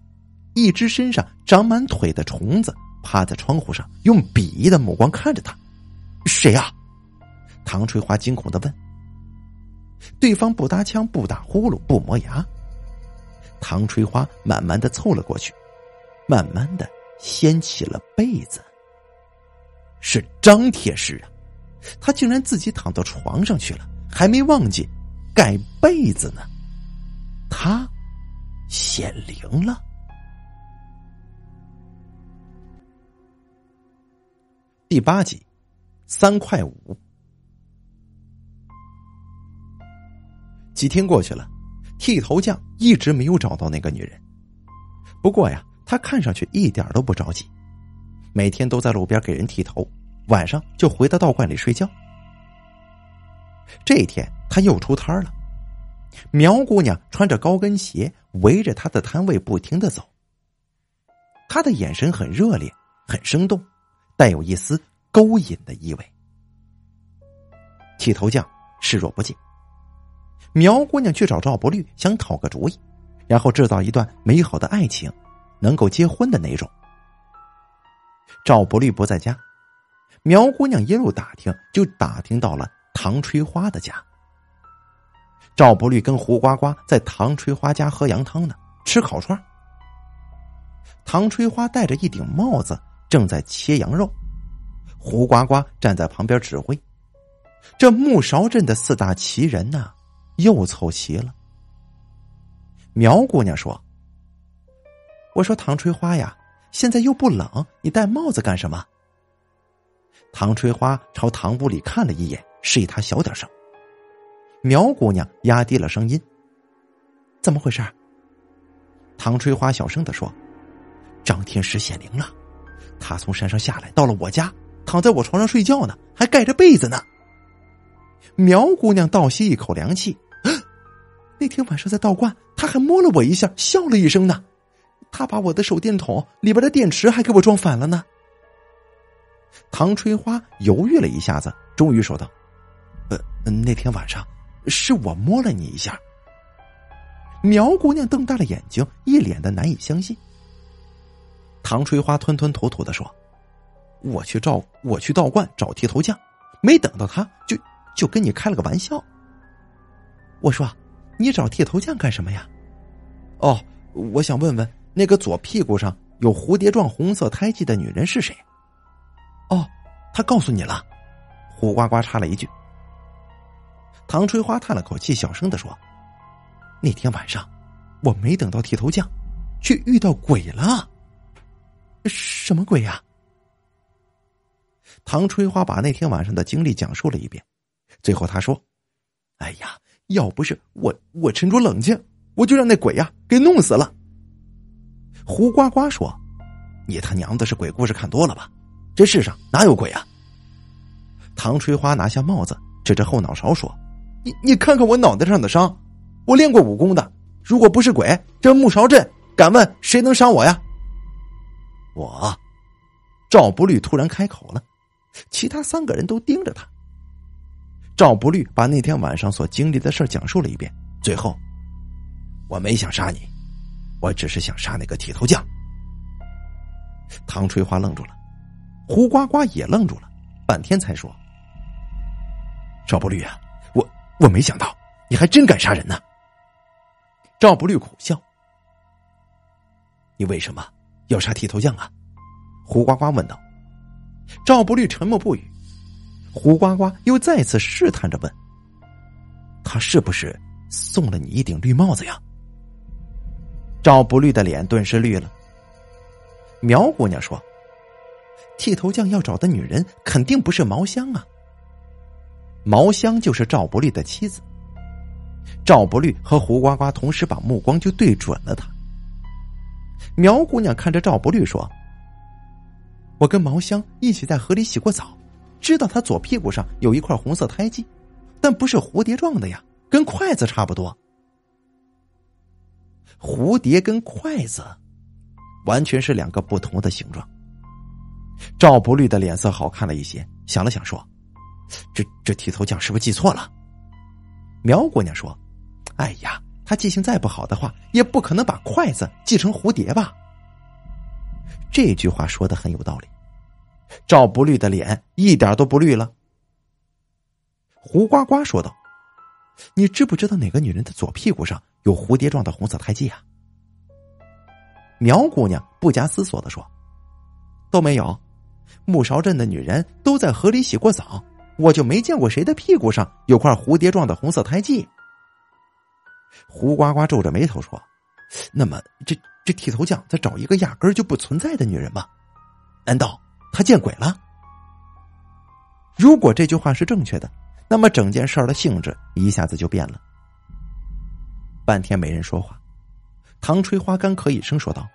一只身上长满腿的虫子趴在窗户上，用鄙夷的目光看着他。谁呀？唐翠花惊恐的问。对方不搭腔，不打呼噜，不磨牙。唐翠花慢慢的凑了过去，慢慢的掀起了被子。是张铁石啊！他竟然自己躺到床上去了，还没忘记盖被子呢。他显灵了。第八集，三块五。几天过去了，剃头匠一直没有找到那个女人。不过呀，他看上去一点都不着急，每天都在路边给人剃头，晚上就回到道观里睡觉。这一天，他又出摊了。苗姑娘穿着高跟鞋，围着他的摊位不停的走。他的眼神很热烈，很生动，带有一丝勾引的意味。剃头匠视若不见。苗姑娘去找赵不律，想讨个主意，然后制造一段美好的爱情，能够结婚的那种。赵不律不在家，苗姑娘一路打听，就打听到了唐吹花的家。赵不律跟胡瓜瓜在唐吹花家喝羊汤呢，吃烤串。唐吹花戴着一顶帽子，正在切羊肉。胡呱呱站在旁边指挥。这木勺镇的四大奇人呐，又凑齐了。苗姑娘说：“我说唐吹花呀，现在又不冷，你戴帽子干什么？”唐吹花朝堂屋里看了一眼，示意他小点声。苗姑娘压低了声音：“怎么回事？”唐吹花小声的说：“张天师显灵了，他从山上下来，到了我家，躺在我床上睡觉呢，还盖着被子呢。”苗姑娘倒吸一口凉气：“那天晚上在道观，他还摸了我一下，笑了一声呢。他把我的手电筒里边的电池还给我装反了呢。”唐春花犹豫了一下子，终于说道：“呃，那天晚上。”是我摸了你一下。苗姑娘瞪大了眼睛，一脸的难以相信。唐春花吞吞吐吐的说：“我去照，我去道观找剃头匠，没等到他，就就跟你开了个玩笑。我说，你找剃头匠干什么呀？哦，我想问问那个左屁股上有蝴蝶状红色胎记的女人是谁？哦，他告诉你了。胡呱呱插了一句。唐春花叹了口气，小声的说：“那天晚上，我没等到剃头匠，却遇到鬼了。什么鬼呀？唐春花把那天晚上的经历讲述了一遍，最后他说：“哎呀，要不是我，我沉着冷静，我就让那鬼呀给弄死了。”胡呱呱说：“你他娘的是鬼故事看多了吧？这世上哪有鬼啊？”唐春花拿下帽子，指着后脑勺说：“你你看看我脑袋上的伤，我练过武功的，如果不是鬼，这木勺镇敢问谁能伤我呀？”我，赵不律突然开口了，其他三个人都盯着他。赵不律把那天晚上所经历的事讲述了一遍，最后，我没想杀你，我只是想杀那个剃头匠。唐春花愣住了，胡呱呱也愣住了，半天才说：“赵不律啊，我我没想到你还真敢杀人呢。”赵不律苦笑：“你为什么？”要杀剃头匠啊？胡呱呱问道。赵不律沉默不语。胡呱呱又再次试探着问：“他是不是送了你一顶绿帽子呀？”赵不律的脸顿时绿了。苗姑娘说：“剃头匠要找的女人肯定不是毛香啊。毛香就是赵不律的妻子。”赵不律和胡呱呱同时把目光就对准了他。苗姑娘看着赵不律说：“我跟毛香一起在河里洗过澡，知道他左屁股上有一块红色胎记，但不是蝴蝶状的呀，跟筷子差不多。蝴蝶跟筷子，完全是两个不同的形状。”赵不律的脸色好看了一些，想了想说：“这这剃头匠是不是记错了？”苗姑娘说：“哎呀。”他记性再不好的话，也不可能把筷子记成蝴蝶吧？这句话说的很有道理。赵不绿的脸一点都不绿了。胡呱呱说道：“你知不知道哪个女人的左屁股上有蝴蝶状的红色胎记啊？”苗姑娘不假思索的说：“都没有。木勺镇的女人都在河里洗过澡，我就没见过谁的屁股上有块蝴蝶状的红色胎记。”胡呱呱皱着眉头说：“那么，这这剃头匠在找一个压根儿就不存在的女人吗？难道他见鬼了？如果这句话是正确的，那么整件事儿的性质一下子就变了。”半天没人说话，唐吹花干咳一声说道：“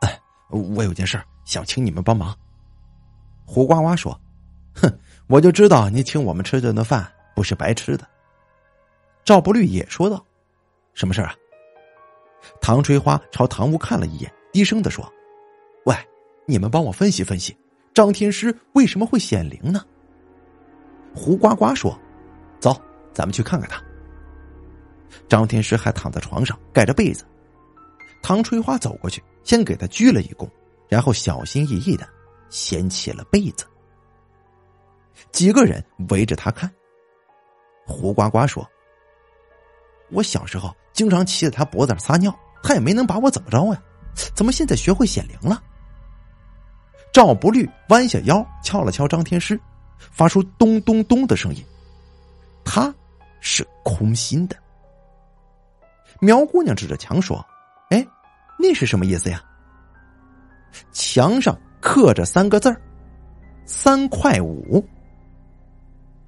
呃，我有件事想请你们帮忙。”胡呱呱说：“哼，我就知道你请我们吃这顿饭不是白吃的。”赵不律也说道。什么事啊？唐春花朝堂屋看了一眼，低声的说：“喂，你们帮我分析分析，张天师为什么会显灵呢？”胡呱呱说：“走，咱们去看看他。”张天师还躺在床上盖着被子，唐春花走过去，先给他鞠了一躬，然后小心翼翼的掀起了被子。几个人围着他看。胡呱呱说：“我小时候。”经常骑在他脖子上撒尿，他也没能把我怎么着呀？怎么现在学会显灵了？赵不律弯下腰敲了敲张天师，发出咚咚咚的声音。他是空心的。苗姑娘指着墙说：“哎，那是什么意思呀？”墙上刻着三个字儿：“三块五。”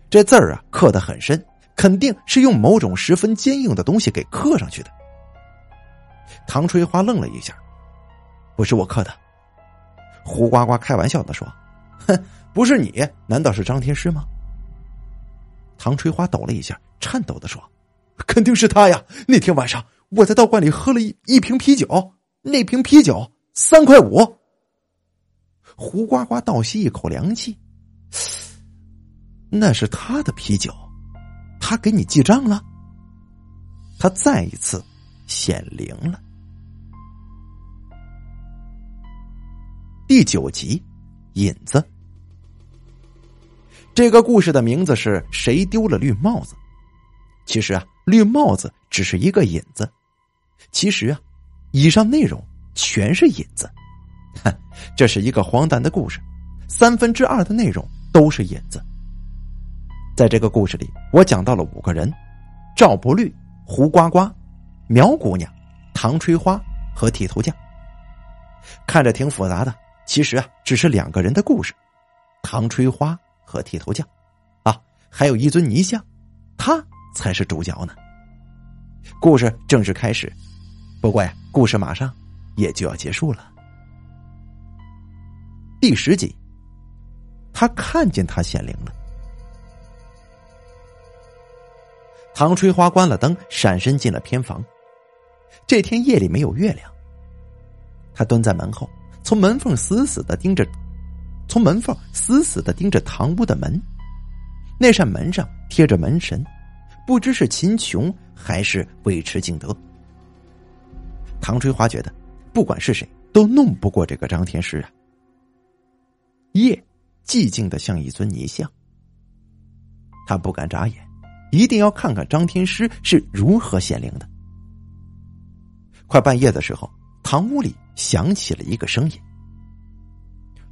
这字儿啊，刻的很深。肯定是用某种十分坚硬的东西给刻上去的。唐春花愣了一下，不是我刻的。胡呱呱开玩笑的说：“哼，不是你，难道是张天师吗？”唐春花抖了一下，颤抖的说：“肯定是他呀！那天晚上我在道观里喝了一一瓶啤酒，那瓶啤酒三块五。”胡呱呱倒吸一口凉气，那是他的啤酒。他给你记账了，他再一次显灵了。第九集，引子。这个故事的名字是谁丢了绿帽子？其实啊，绿帽子只是一个引子。其实啊，以上内容全是引子。哼，这是一个荒诞的故事，三分之二的内容都是引子。在这个故事里，我讲到了五个人：赵不绿、胡呱呱、苗姑娘、唐吹花和剃头匠。看着挺复杂的，其实啊，只是两个人的故事：唐吹花和剃头匠。啊，还有一尊泥像，他才是主角呢。故事正式开始，不过呀，故事马上也就要结束了。第十集，他看见他显灵了。唐吹花关了灯，闪身进了偏房。这天夜里没有月亮，他蹲在门后，从门缝死死的盯着，从门缝死死的盯着堂屋的门。那扇门上贴着门神，不知是秦琼还是尉迟敬德。唐吹花觉得，不管是谁都弄不过这个张天师啊。夜寂静的像一尊泥像，他不敢眨眼。一定要看看张天师是如何显灵的。快半夜的时候，堂屋里响起了一个声音。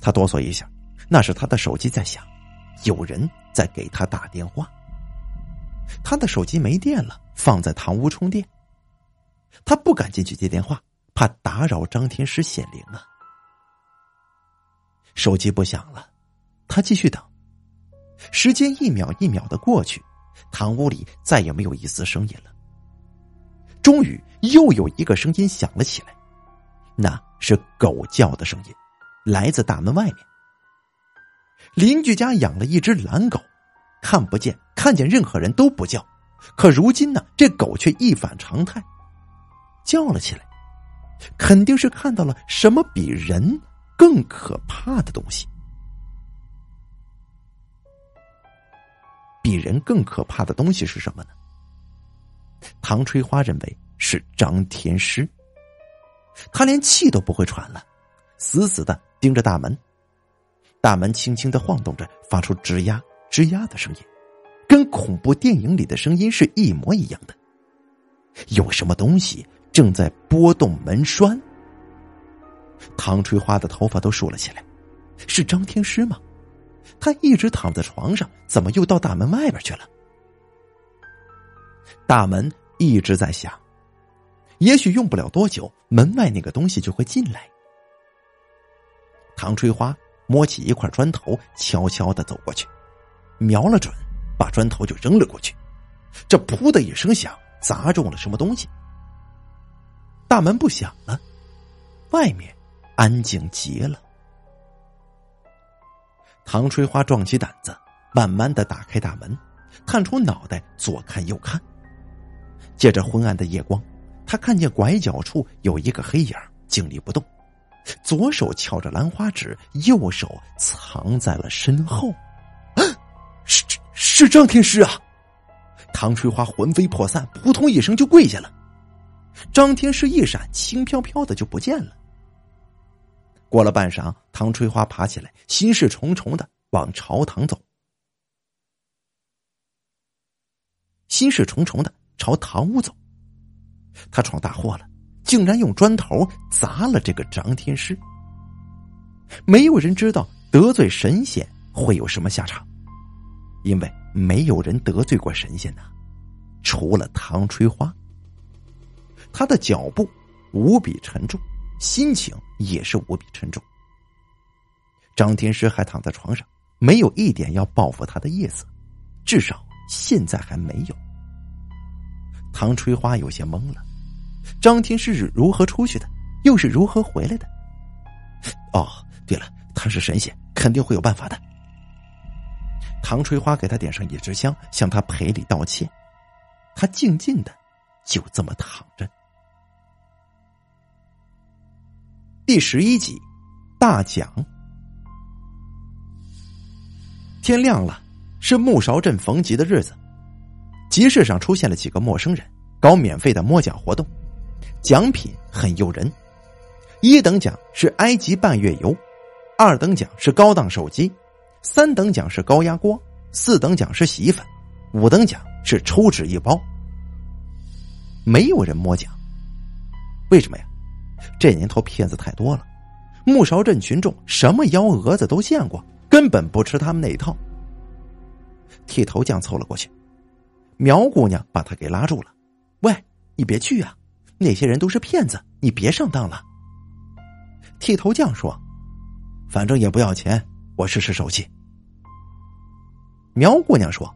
他哆嗦一下，那是他的手机在响，有人在给他打电话。他的手机没电了，放在堂屋充电。他不敢进去接电话，怕打扰张天师显灵啊。手机不响了，他继续等。时间一秒一秒的过去。堂屋里再也没有一丝声音了。终于，又有一个声音响了起来，那是狗叫的声音，来自大门外面。邻居家养了一只蓝狗，看不见、看见任何人都不叫，可如今呢，这狗却一反常态，叫了起来，肯定是看到了什么比人更可怕的东西。比人更可怕的东西是什么呢？唐吹花认为是张天师。他连气都不会喘了，死死的盯着大门。大门轻轻的晃动着，发出吱呀吱呀的声音，跟恐怖电影里的声音是一模一样的。有什么东西正在拨动门栓？唐吹花的头发都竖了起来，是张天师吗？他一直躺在床上，怎么又到大门外边去了？大门一直在响，也许用不了多久，门外那个东西就会进来。唐吹花摸起一块砖头，悄悄的走过去，瞄了准，把砖头就扔了过去。这“噗”的一声响，砸中了什么东西。大门不响了，外面安静极了。唐春花壮起胆子，慢慢的打开大门，探出脑袋左看右看。借着昏暗的夜光，他看见拐角处有一个黑影静立不动，左手翘着兰花指，右手藏在了身后。是是张天师啊！唐春花魂飞魄散，扑通一声就跪下了。张天师一闪，轻飘飘的就不见了。过了半晌，唐吹花爬起来，心事重重的往朝堂走。心事重重的朝堂屋走，他闯大祸了，竟然用砖头砸了这个张天师。没有人知道得罪神仙会有什么下场，因为没有人得罪过神仙呐，除了唐吹花。他的脚步无比沉重。心情也是无比沉重。张天师还躺在床上，没有一点要报复他的意思，至少现在还没有。唐吹花有些懵了，张天师是如何出去的，又是如何回来的？哦，对了，他是神仙，肯定会有办法的。唐吹花给他点上一支香，向他赔礼道歉。他静静的就这么躺着。第十一集，大奖。天亮了，是木勺镇逢集的日子。集市上出现了几个陌生人，搞免费的摸奖活动，奖品很诱人。一等奖是埃及半月游，二等奖是高档手机，三等奖是高压锅，四等奖是洗衣粉，五等奖是抽纸一包。没有人摸奖，为什么呀？这年头骗子太多了，木勺镇群众什么幺蛾子都见过，根本不吃他们那一套。剃头匠凑了过去，苗姑娘把他给拉住了：“喂，你别去啊，那些人都是骗子，你别上当了。剃头匠说：“反正也不要钱，我试试手气。”苗姑娘说：“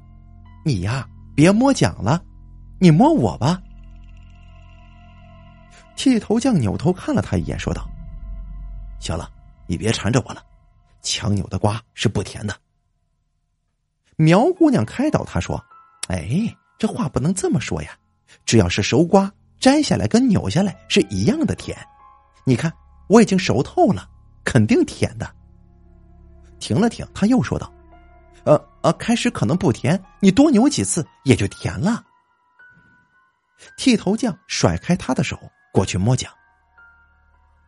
你呀，别摸奖了，你摸我吧。”剃头匠扭头看了他一眼，说道：“行了，你别缠着我了，强扭的瓜是不甜的。”苗姑娘开导他说：“哎，这话不能这么说呀，只要是熟瓜，摘下来跟扭下来是一样的甜。你看，我已经熟透了，肯定甜的。”停了停，他又说道：“呃呃，开始可能不甜，你多扭几次也就甜了。”剃头匠甩开他的手。过去摸奖，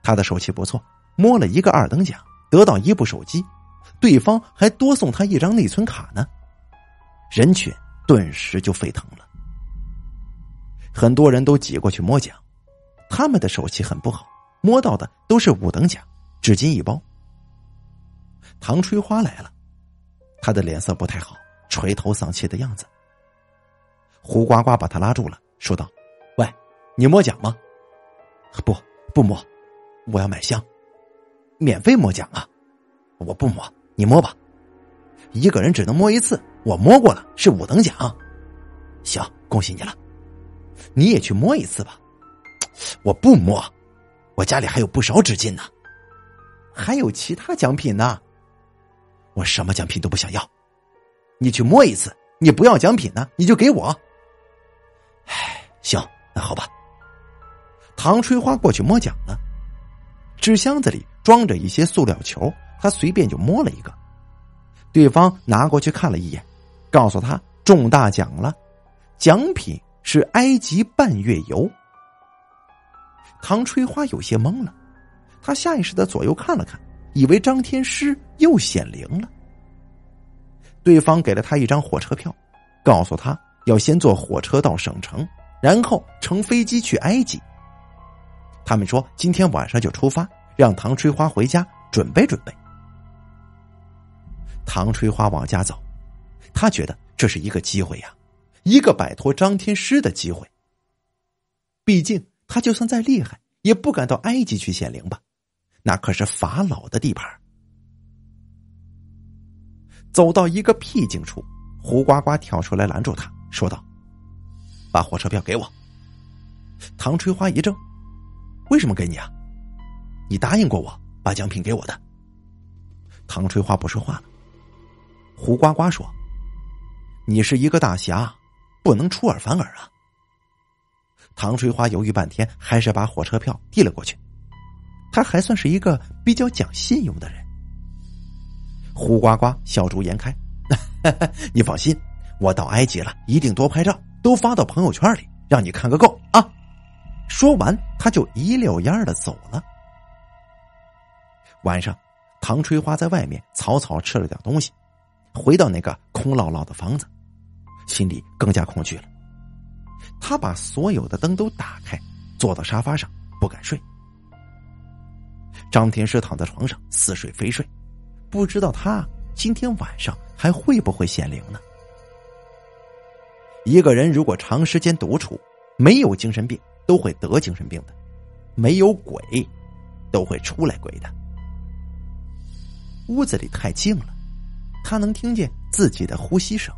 他的手气不错，摸了一个二等奖，得到一部手机，对方还多送他一张内存卡呢。人群顿时就沸腾了，很多人都挤过去摸奖，他们的手气很不好，摸到的都是五等奖，纸巾一包。唐吹花来了，他的脸色不太好，垂头丧气的样子。胡呱呱把他拉住了，说道：“喂，你摸奖吗？”不不摸，我要买香，免费摸奖啊！我不摸，你摸吧。一个人只能摸一次，我摸过了，是五等奖。行，恭喜你了，你也去摸一次吧。我不摸，我家里还有不少纸巾呢，还有其他奖品呢。我什么奖品都不想要，你去摸一次。你不要奖品呢，你就给我。唉，行，那好吧。唐吹花过去摸奖了，纸箱子里装着一些塑料球，他随便就摸了一个。对方拿过去看了一眼，告诉他中大奖了，奖品是埃及半月游。唐吹花有些懵了，他下意识的左右看了看，以为张天师又显灵了。对方给了他一张火车票，告诉他要先坐火车到省城，然后乘飞机去埃及。他们说今天晚上就出发，让唐吹花回家准备准备。唐吹花往家走，他觉得这是一个机会呀，一个摆脱张天师的机会。毕竟他就算再厉害，也不敢到埃及去显灵吧，那可是法老的地盘。走到一个僻静处，胡呱呱跳出来拦住他，说道：“把火车票给我。”唐吹花一怔。为什么给你啊？你答应过我把奖品给我的。唐吹花不说话了。胡呱呱说：“你是一个大侠，不能出尔反尔啊。”唐吹花犹豫半天，还是把火车票递了过去。他还算是一个比较讲信用的人。胡呱呱笑逐颜开：“你放心，我到埃及了，一定多拍照，都发到朋友圈里，让你看个够啊！”说完，他就一溜烟的走了。晚上，唐吹花在外面草草吃了点东西，回到那个空落落的房子，心里更加恐惧了。他把所有的灯都打开，坐到沙发上，不敢睡。张天师躺在床上似睡非睡，不知道他今天晚上还会不会显灵呢？一个人如果长时间独处，没有精神病。都会得精神病的，没有鬼，都会出来鬼的。屋子里太静了，他能听见自己的呼吸声。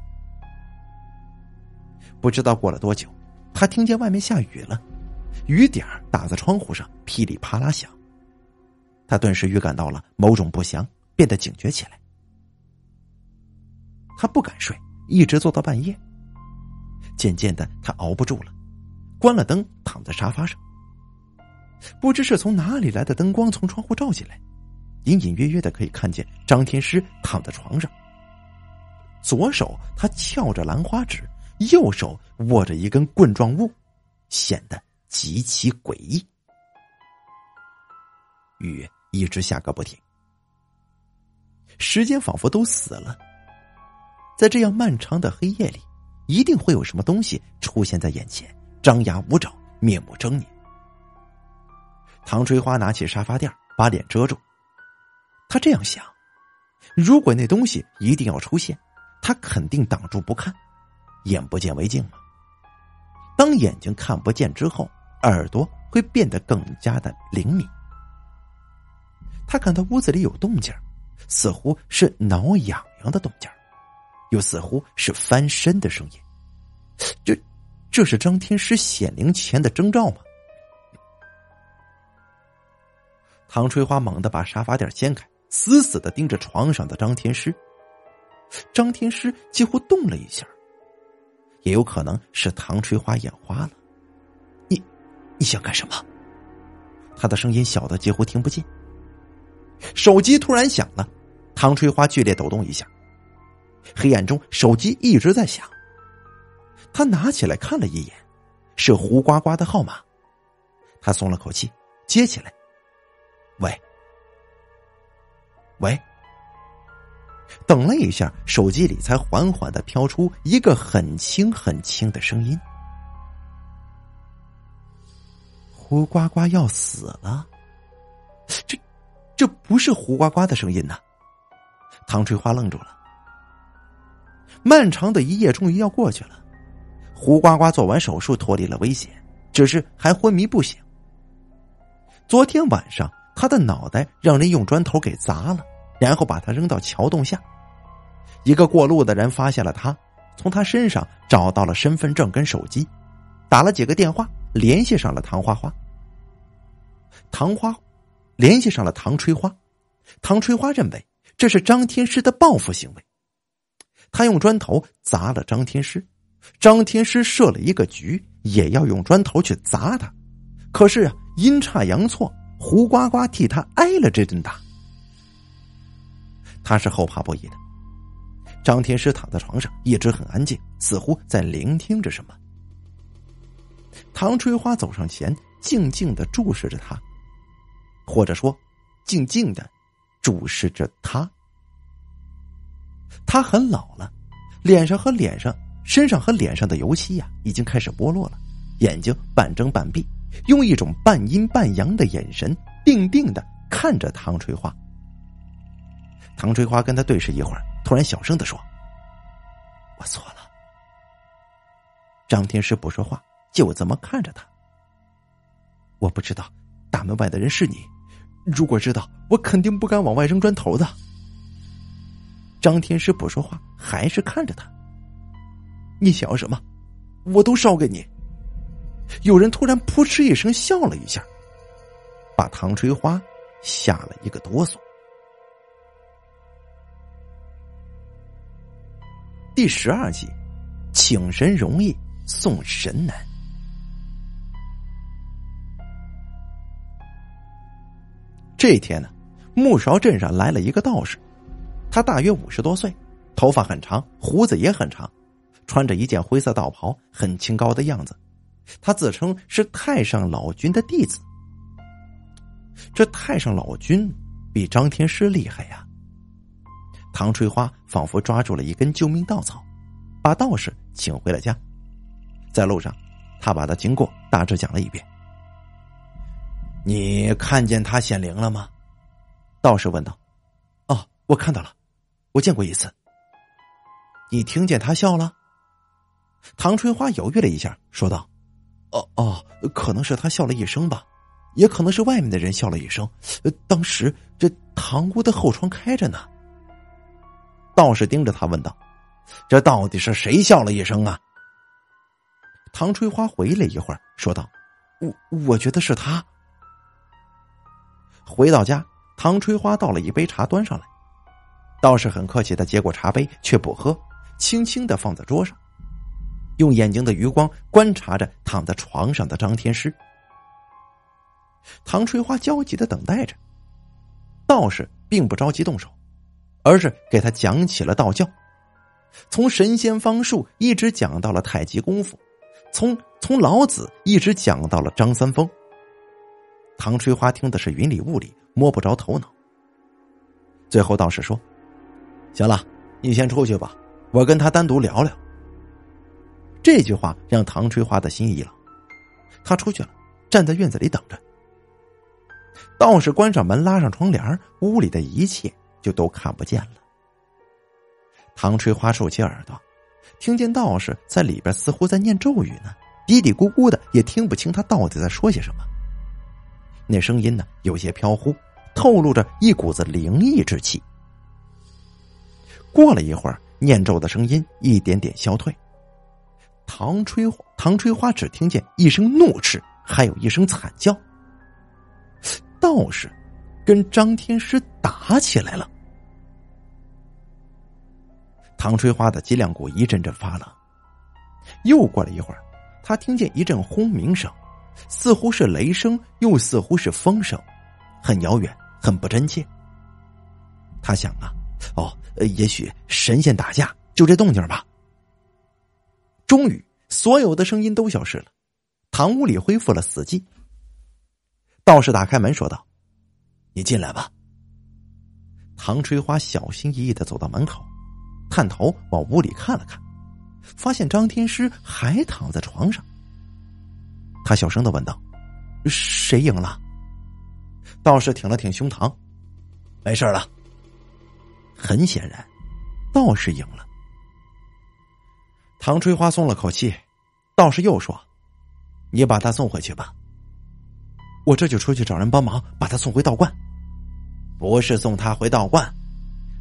不知道过了多久，他听见外面下雨了，雨点打在窗户上，噼里啪啦响。他顿时预感到了某种不祥，变得警觉起来。他不敢睡，一直坐到半夜。渐渐的，他熬不住了。关了灯，躺在沙发上。不知是从哪里来的灯光从窗户照进来，隐隐约约的可以看见张天师躺在床上。左手他翘着兰花指，右手握着一根棍状物，显得极其诡异。雨一直下个不停，时间仿佛都死了。在这样漫长的黑夜里，一定会有什么东西出现在眼前。张牙舞爪，面目狰狞。唐春花拿起沙发垫把脸遮住。他这样想：如果那东西一定要出现，他肯定挡住不看，眼不见为净嘛。当眼睛看不见之后，耳朵会变得更加的灵敏。他感到屋子里有动静似乎是挠痒痒的动静又似乎是翻身的声音。这，这是张天师显灵前的征兆吗？唐翠花猛地把沙发垫掀开，死死的盯着床上的张天师。张天师几乎动了一下，也有可能是唐翠花眼花了。你，你想干什么？他的声音小的几乎听不见。手机突然响了，唐翠花剧烈抖动一下。黑暗中，手机一直在响。他拿起来看了一眼，是胡呱呱的号码。他松了口气，接起来。喂，喂。等了一下，手机里才缓缓的飘出一个很轻很轻的声音：“胡呱呱要死了。”这，这不是胡呱呱的声音呐！唐翠花愣住了。漫长的一夜终于要过去了，胡呱呱做完手术脱离了危险，只是还昏迷不醒。昨天晚上。他的脑袋让人用砖头给砸了，然后把他扔到桥洞下。一个过路的人发现了他，从他身上找到了身份证跟手机，打了几个电话联系上了唐花花。唐花联系上了唐吹花，唐吹花认为这是张天师的报复行为。他用砖头砸了张天师，张天师设了一个局，也要用砖头去砸他。可是啊，阴差阳错。胡呱呱替他挨了这顿打，他是后怕不已的。张天师躺在床上，一直很安静，似乎在聆听着什么。唐春花走上前，静静的注视着他，或者说，静静的注视着他。他很老了，脸上和脸上、身上和脸上的油漆呀，已经开始剥落了，眼睛半睁半闭。用一种半阴半阳的眼神，定定的看着唐翠花。唐翠花跟他对视一会儿，突然小声的说：“我错了。”张天师不说话，就这么看着他。我不知道大门外的人是你，如果知道，我肯定不敢往外扔砖头的。张天师不说话，还是看着他。你想要什么，我都烧给你。有人突然扑哧一声笑了一下，把唐吹花吓了一个哆嗦。第十二集，请神容易送神难。这一天呢，木勺镇上来了一个道士，他大约五十多岁，头发很长，胡子也很长，穿着一件灰色道袍，很清高的样子。他自称是太上老君的弟子。这太上老君比张天师厉害呀！唐翠花仿佛抓住了一根救命稻草，把道士请回了家。在路上，他把他经过大致讲了一遍。你看见他显灵了吗？道士问道。哦，我看到了，我见过一次。你听见他笑了？唐春花犹豫了一下，说道。哦哦，可能是他笑了一声吧，也可能是外面的人笑了一声。当时这堂屋的后窗开着呢。道士盯着他问道：“这到底是谁笑了一声啊？”唐春花回了一会儿，说道：“我我觉得是他。”回到家，唐春花倒了一杯茶端上来，道士很客气的接过茶杯，却不喝，轻轻的放在桌上。用眼睛的余光观察着躺在床上的张天师，唐翠花焦急的等待着。道士并不着急动手，而是给他讲起了道教，从神仙方术一直讲到了太极功夫，从从老子一直讲到了张三丰。唐翠花听的是云里雾里，摸不着头脑。最后道士说：“行了，你先出去吧，我跟他单独聊聊。”这句话让唐春花的心一冷，他出去了，站在院子里等着。道士关上门，拉上窗帘，屋里的一切就都看不见了。唐春花竖起耳朵，听见道士在里边似乎在念咒语呢，嘀嘀咕咕的，也听不清他到底在说些什么。那声音呢，有些飘忽，透露着一股子灵异之气。过了一会儿，念咒的声音一点点消退。唐吹唐吹花只听见一声怒斥，还有一声惨叫。道士跟张天师打起来了。唐吹花的脊梁骨一阵阵发冷。又过了一会儿，他听见一阵轰鸣声，似乎是雷声，又似乎是风声，很遥远，很不真切。他想啊，哦，也许神仙打架，就这动静吧。终于，所有的声音都消失了，堂屋里恢复了死寂。道士打开门说道：“你进来吧。”唐春花小心翼翼的走到门口，探头往屋里看了看。发现张天师还躺在床上，他小声的问道：“谁赢了？”道士挺了挺胸膛：“没事了。”很显然，道士赢了。唐春花松了口气，道士又说：“你把他送回去吧，我这就出去找人帮忙把他送回道观。不是送他回道观，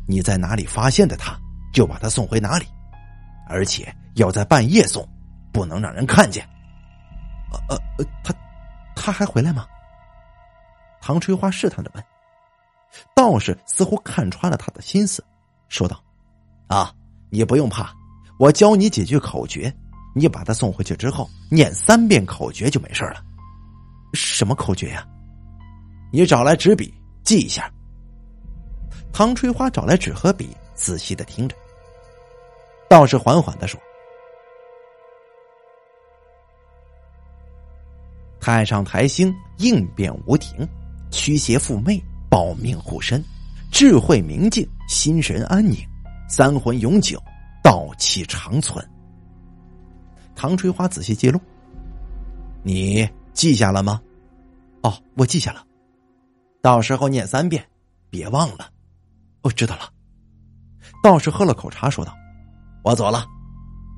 你在哪里发现的他，就把他送回哪里。”而且要在半夜送，不能让人看见。呃呃，他他还回来吗？唐春花试探着问。道士似乎看穿了他的心思，说道：“啊，你不用怕，我教你几句口诀，你把他送回去之后，念三遍口诀就没事了。什么口诀呀？你找来纸笔记一下。”唐春花找来纸和笔，仔细的听着。道士缓缓的说：“太上台星应变无停，驱邪附魅，保命护身，智慧明镜，心神安宁，三魂永久，道气长存。”唐吹花仔细记录：“你记下了吗？”“哦，我记下了。到时候念三遍，别忘了。”“我知道了。”道士喝了口茶，说道。我走了，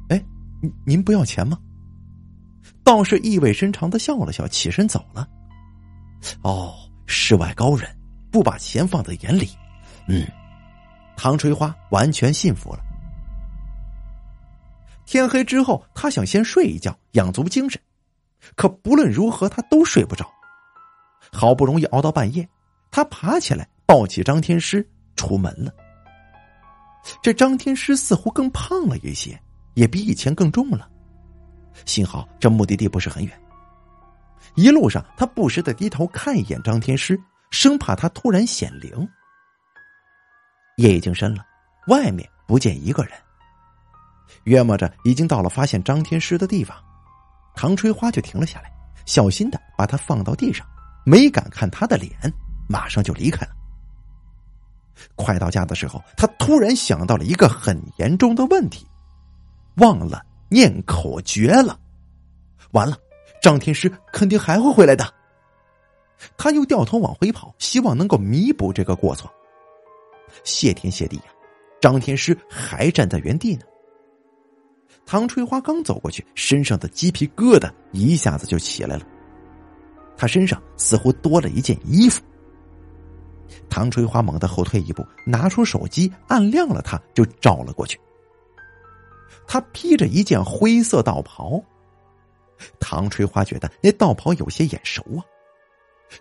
哎，您您不要钱吗？道士意味深长的笑了笑，起身走了。哦，世外高人，不把钱放在眼里。嗯，唐垂花完全信服了。天黑之后，他想先睡一觉，养足精神，可不论如何，他都睡不着。好不容易熬到半夜，他爬起来，抱起张天师出门了。这张天师似乎更胖了一些，也比以前更重了。幸好这目的地不是很远。一路上，他不时的低头看一眼张天师，生怕他突然显灵。夜已经深了，外面不见一个人。约摸着已经到了发现张天师的地方，唐春花就停了下来，小心的把他放到地上，没敢看他的脸，马上就离开了。快到家的时候，他突然想到了一个很严重的问题，忘了念口诀了。完了，张天师肯定还会回来的。他又掉头往回跑，希望能够弥补这个过错。谢天谢地呀，张天师还站在原地呢。唐春花刚走过去，身上的鸡皮疙瘩一下子就起来了。他身上似乎多了一件衣服。唐春花猛地后退一步，拿出手机按亮了，他就照了过去。他披着一件灰色道袍，唐春花觉得那道袍有些眼熟啊。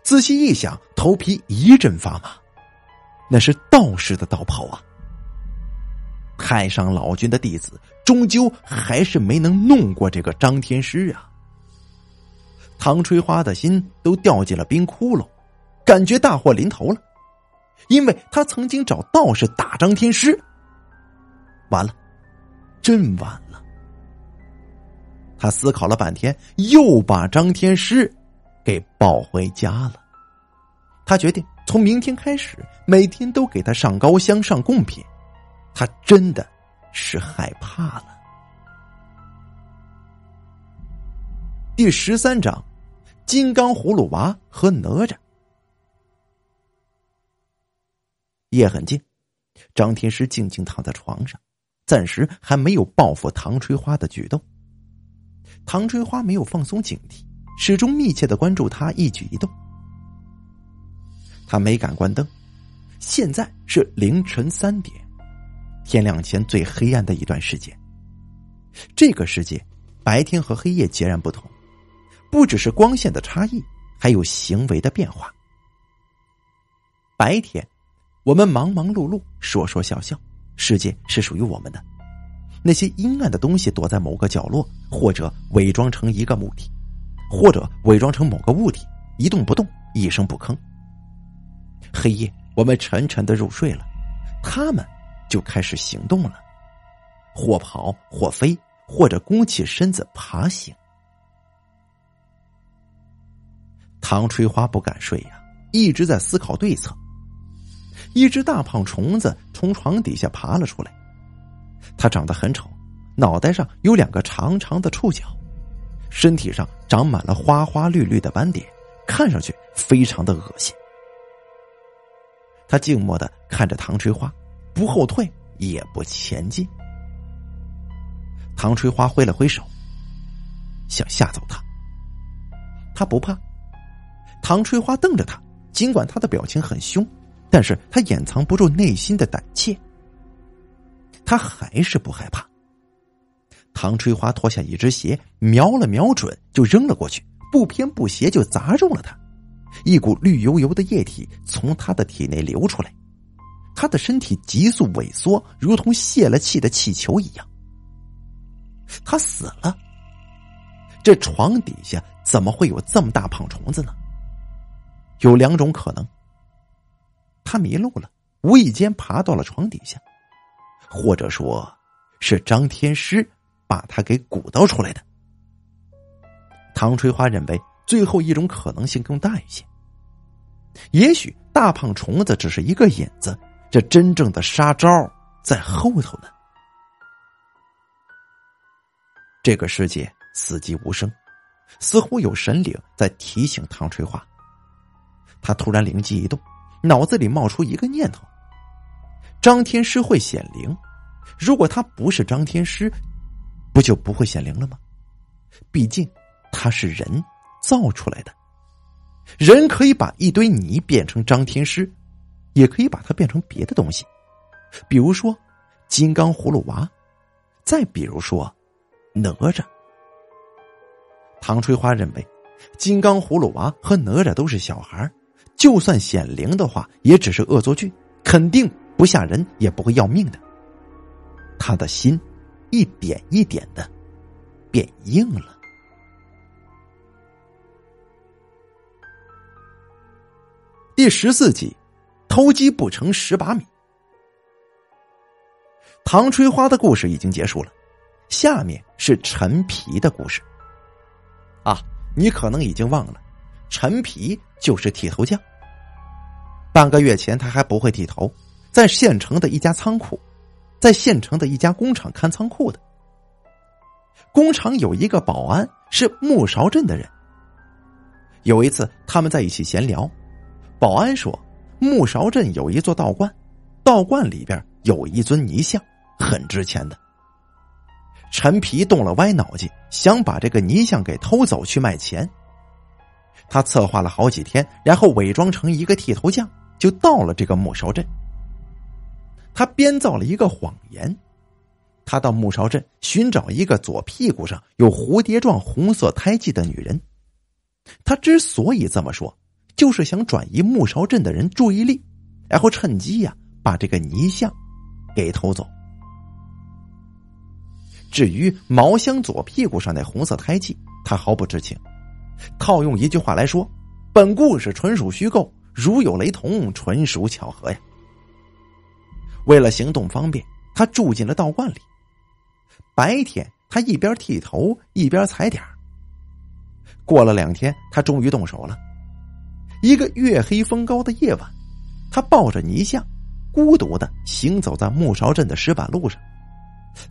仔细一想，头皮一阵发麻，那是道士的道袍啊。太上老君的弟子，终究还是没能弄过这个张天师啊。唐春花的心都掉进了冰窟窿，感觉大祸临头了。因为他曾经找道士打张天师，完了，真完了。他思考了半天，又把张天师给抱回家了。他决定从明天开始，每天都给他上高香、上贡品。他真的是害怕了。第十三章：金刚葫芦娃和哪吒。夜很静，张天师静静躺在床上，暂时还没有报复唐春花的举动。唐春花没有放松警惕，始终密切的关注他一举一动。他没敢关灯，现在是凌晨三点，天亮前最黑暗的一段时间。这个世界，白天和黑夜截然不同，不只是光线的差异，还有行为的变化。白天，我们忙忙碌碌，说说笑笑，世界是属于我们的。那些阴暗的东西躲在某个角落，或者伪装成一个物体，或者伪装成某个物体，一动不动，一声不吭。黑夜，我们沉沉的入睡了，他们就开始行动了，或跑，或飞，或者弓起身子爬行。唐春花不敢睡呀，一直在思考对策。一只大胖虫子从床底下爬了出来，它长得很丑，脑袋上有两个长长的触角，身体上长满了花花绿绿的斑点，看上去非常的恶心。他静默的看着唐吹花，不后退也不前进。唐春花挥了挥手，想吓走他。他不怕。唐春花瞪着他，尽管他的表情很凶。但是他掩藏不住内心的胆怯，他还是不害怕。唐春花脱下一只鞋，瞄了瞄准，就扔了过去，不偏不斜就砸中了他。一股绿油油的液体从他的体内流出来，他的身体急速萎缩，如同泄了气的气球一样。他死了。这床底下怎么会有这么大胖虫子呢？有两种可能。他迷路了，无意间爬到了床底下，或者说，是张天师把他给鼓捣出来的。唐春花认为最后一种可能性更大一些。也许大胖虫子只是一个引子，这真正的杀招在后头呢。这个世界死寂无声，似乎有神灵在提醒唐春花。他突然灵机一动。脑子里冒出一个念头：张天师会显灵，如果他不是张天师，不就不会显灵了吗？毕竟他是人造出来的，人可以把一堆泥变成张天师，也可以把它变成别的东西，比如说金刚葫芦娃，再比如说哪吒。唐春花认为，金刚葫芦娃和哪吒都是小孩就算显灵的话，也只是恶作剧，肯定不吓人，也不会要命的。他的心一点一点的变硬了。第十四集，偷鸡不成蚀把米。唐春花的故事已经结束了，下面是陈皮的故事。啊，你可能已经忘了。陈皮就是剃头匠。半个月前，他还不会剃头，在县城的一家仓库，在县城的一家工厂看仓库的。工厂有一个保安是木勺镇的人。有一次，他们在一起闲聊，保安说：“木勺镇有一座道观，道观里边有一尊泥像，很值钱的。”陈皮动了歪脑筋，想把这个泥像给偷走去卖钱。他策划了好几天，然后伪装成一个剃头匠，就到了这个木勺镇。他编造了一个谎言，他到木勺镇寻找一个左屁股上有蝴蝶状红色胎记的女人。他之所以这么说，就是想转移木勺镇的人注意力，然后趁机呀把这个泥像给偷走。至于毛香左屁股上那红色胎记，他毫不知情。套用一句话来说，本故事纯属虚构，如有雷同，纯属巧合呀。为了行动方便，他住进了道观里。白天，他一边剃头一边踩点过了两天，他终于动手了。一个月黑风高的夜晚，他抱着泥像，孤独的行走在木勺镇的石板路上。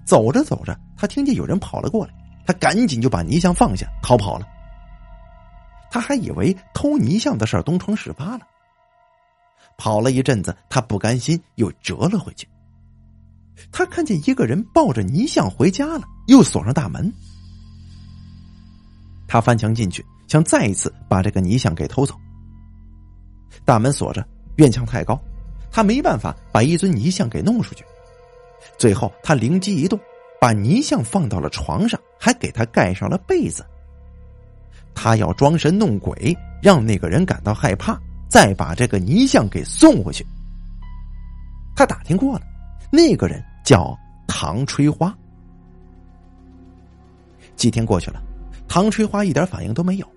走着走着，他听见有人跑了过来，他赶紧就把泥像放下，逃跑了。他还以为偷泥像的事东窗事发了。跑了一阵子，他不甘心，又折了回去。他看见一个人抱着泥像回家了，又锁上大门。他翻墙进去，想再一次把这个泥像给偷走。大门锁着，院墙太高，他没办法把一尊泥像给弄出去。最后，他灵机一动，把泥像放到了床上，还给他盖上了被子。他要装神弄鬼，让那个人感到害怕，再把这个泥像给送回去。他打听过了，那个人叫唐吹花。几天过去了，唐吹花一点反应都没有。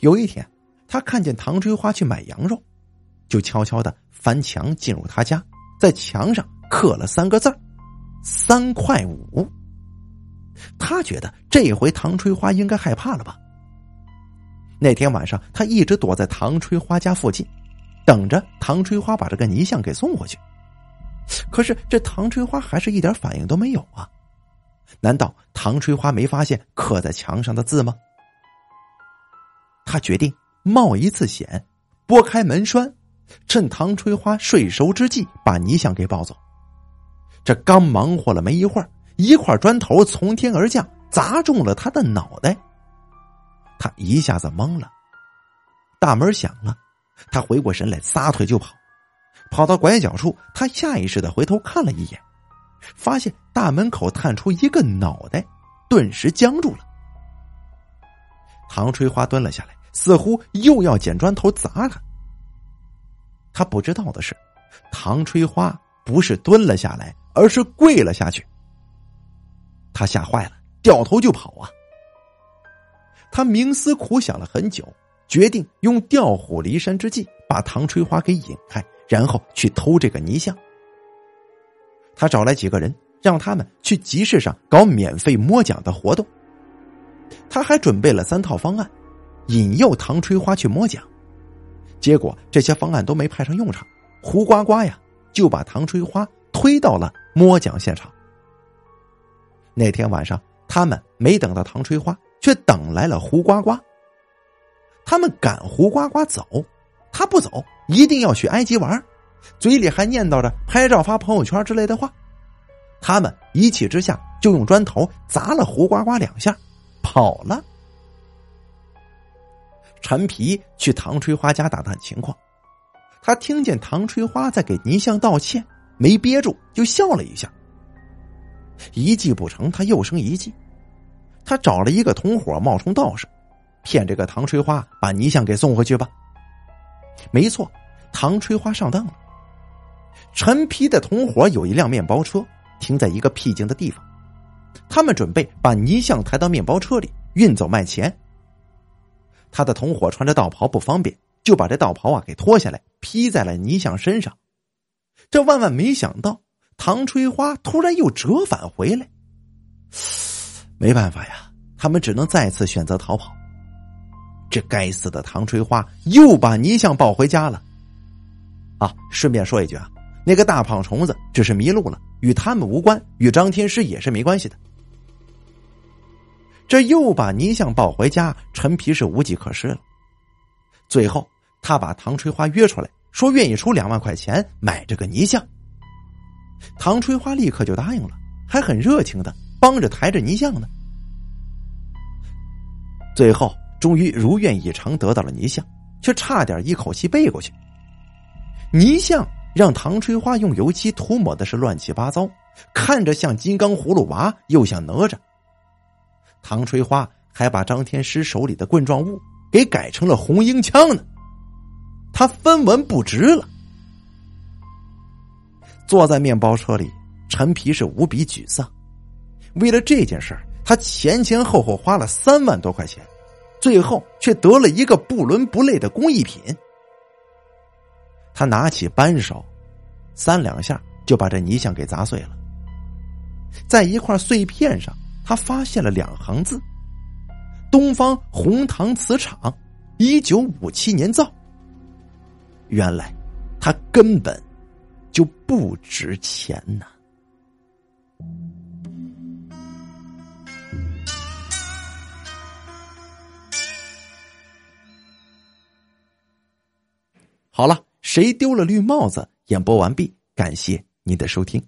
有一天，他看见唐春花去买羊肉，就悄悄的翻墙进入他家，在墙上刻了三个字三块五。”他觉得这回唐春花应该害怕了吧。那天晚上，他一直躲在唐春花家附近，等着唐春花把这个泥像给送回去。可是这唐春花还是一点反应都没有啊！难道唐春花没发现刻在墙上的字吗？他决定冒一次险，拨开门栓，趁唐春花睡熟之际把泥像给抱走。这刚忙活了没一会儿，一块砖头从天而降，砸中了他的脑袋。他一下子懵了，大门响了，他回过神来，撒腿就跑，跑到拐角处，他下意识的回头看了一眼，发现大门口探出一个脑袋，顿时僵住了。唐春花蹲了下来，似乎又要捡砖头砸他。他不知道的是，唐吹花不是蹲了下来，而是跪了下去。他吓坏了，掉头就跑啊。他冥思苦想了很久，决定用调虎离山之计把唐吹花给引开，然后去偷这个泥像。他找来几个人，让他们去集市上搞免费摸奖的活动。他还准备了三套方案，引诱唐吹花去摸奖。结果这些方案都没派上用场，胡呱呱呀就把唐吹花推到了摸奖现场。那天晚上，他们没等到唐吹花。却等来了胡呱呱。他们赶胡呱呱走，他不走，一定要去埃及玩，嘴里还念叨着拍照发朋友圈之类的话。他们一气之下就用砖头砸了胡呱呱两下，跑了。陈皮去唐吹花家打探情况，他听见唐吹花在给泥像道歉，没憋住就笑了一下。一计不成，他又生一计。他找了一个同伙冒充道士，骗这个唐吹花把泥像给送回去吧。没错，唐吹花上当了。陈皮的同伙有一辆面包车停在一个僻静的地方，他们准备把泥像抬到面包车里运走卖钱。他的同伙穿着道袍不方便，就把这道袍啊给脱下来披在了泥像身上。这万万没想到，唐吹花突然又折返回来。没办法呀，他们只能再次选择逃跑。这该死的唐吹花又把泥像抱回家了。啊，顺便说一句啊，那个大胖虫子只是迷路了，与他们无关，与张天师也是没关系的。这又把泥像抱回家，陈皮是无计可施了。最后，他把唐春花约出来，说愿意出两万块钱买这个泥像。唐春花立刻就答应了，还很热情的。帮着抬着泥像呢，最后终于如愿以偿得到了泥像，却差点一口气背过去。泥像让唐春花用油漆涂抹的是乱七八糟，看着像金刚葫芦娃，又像哪吒。唐吹花还把张天师手里的棍状物给改成了红缨枪呢，他分文不值了。坐在面包车里，陈皮是无比沮丧。为了这件事儿，他前前后后花了三万多块钱，最后却得了一个不伦不类的工艺品。他拿起扳手，三两下就把这泥像给砸碎了。在一块碎片上，他发现了两行字：“东方红糖瓷厂，一九五七年造。”原来，他根本就不值钱呐。好了，谁丢了绿帽子？演播完毕，感谢您的收听。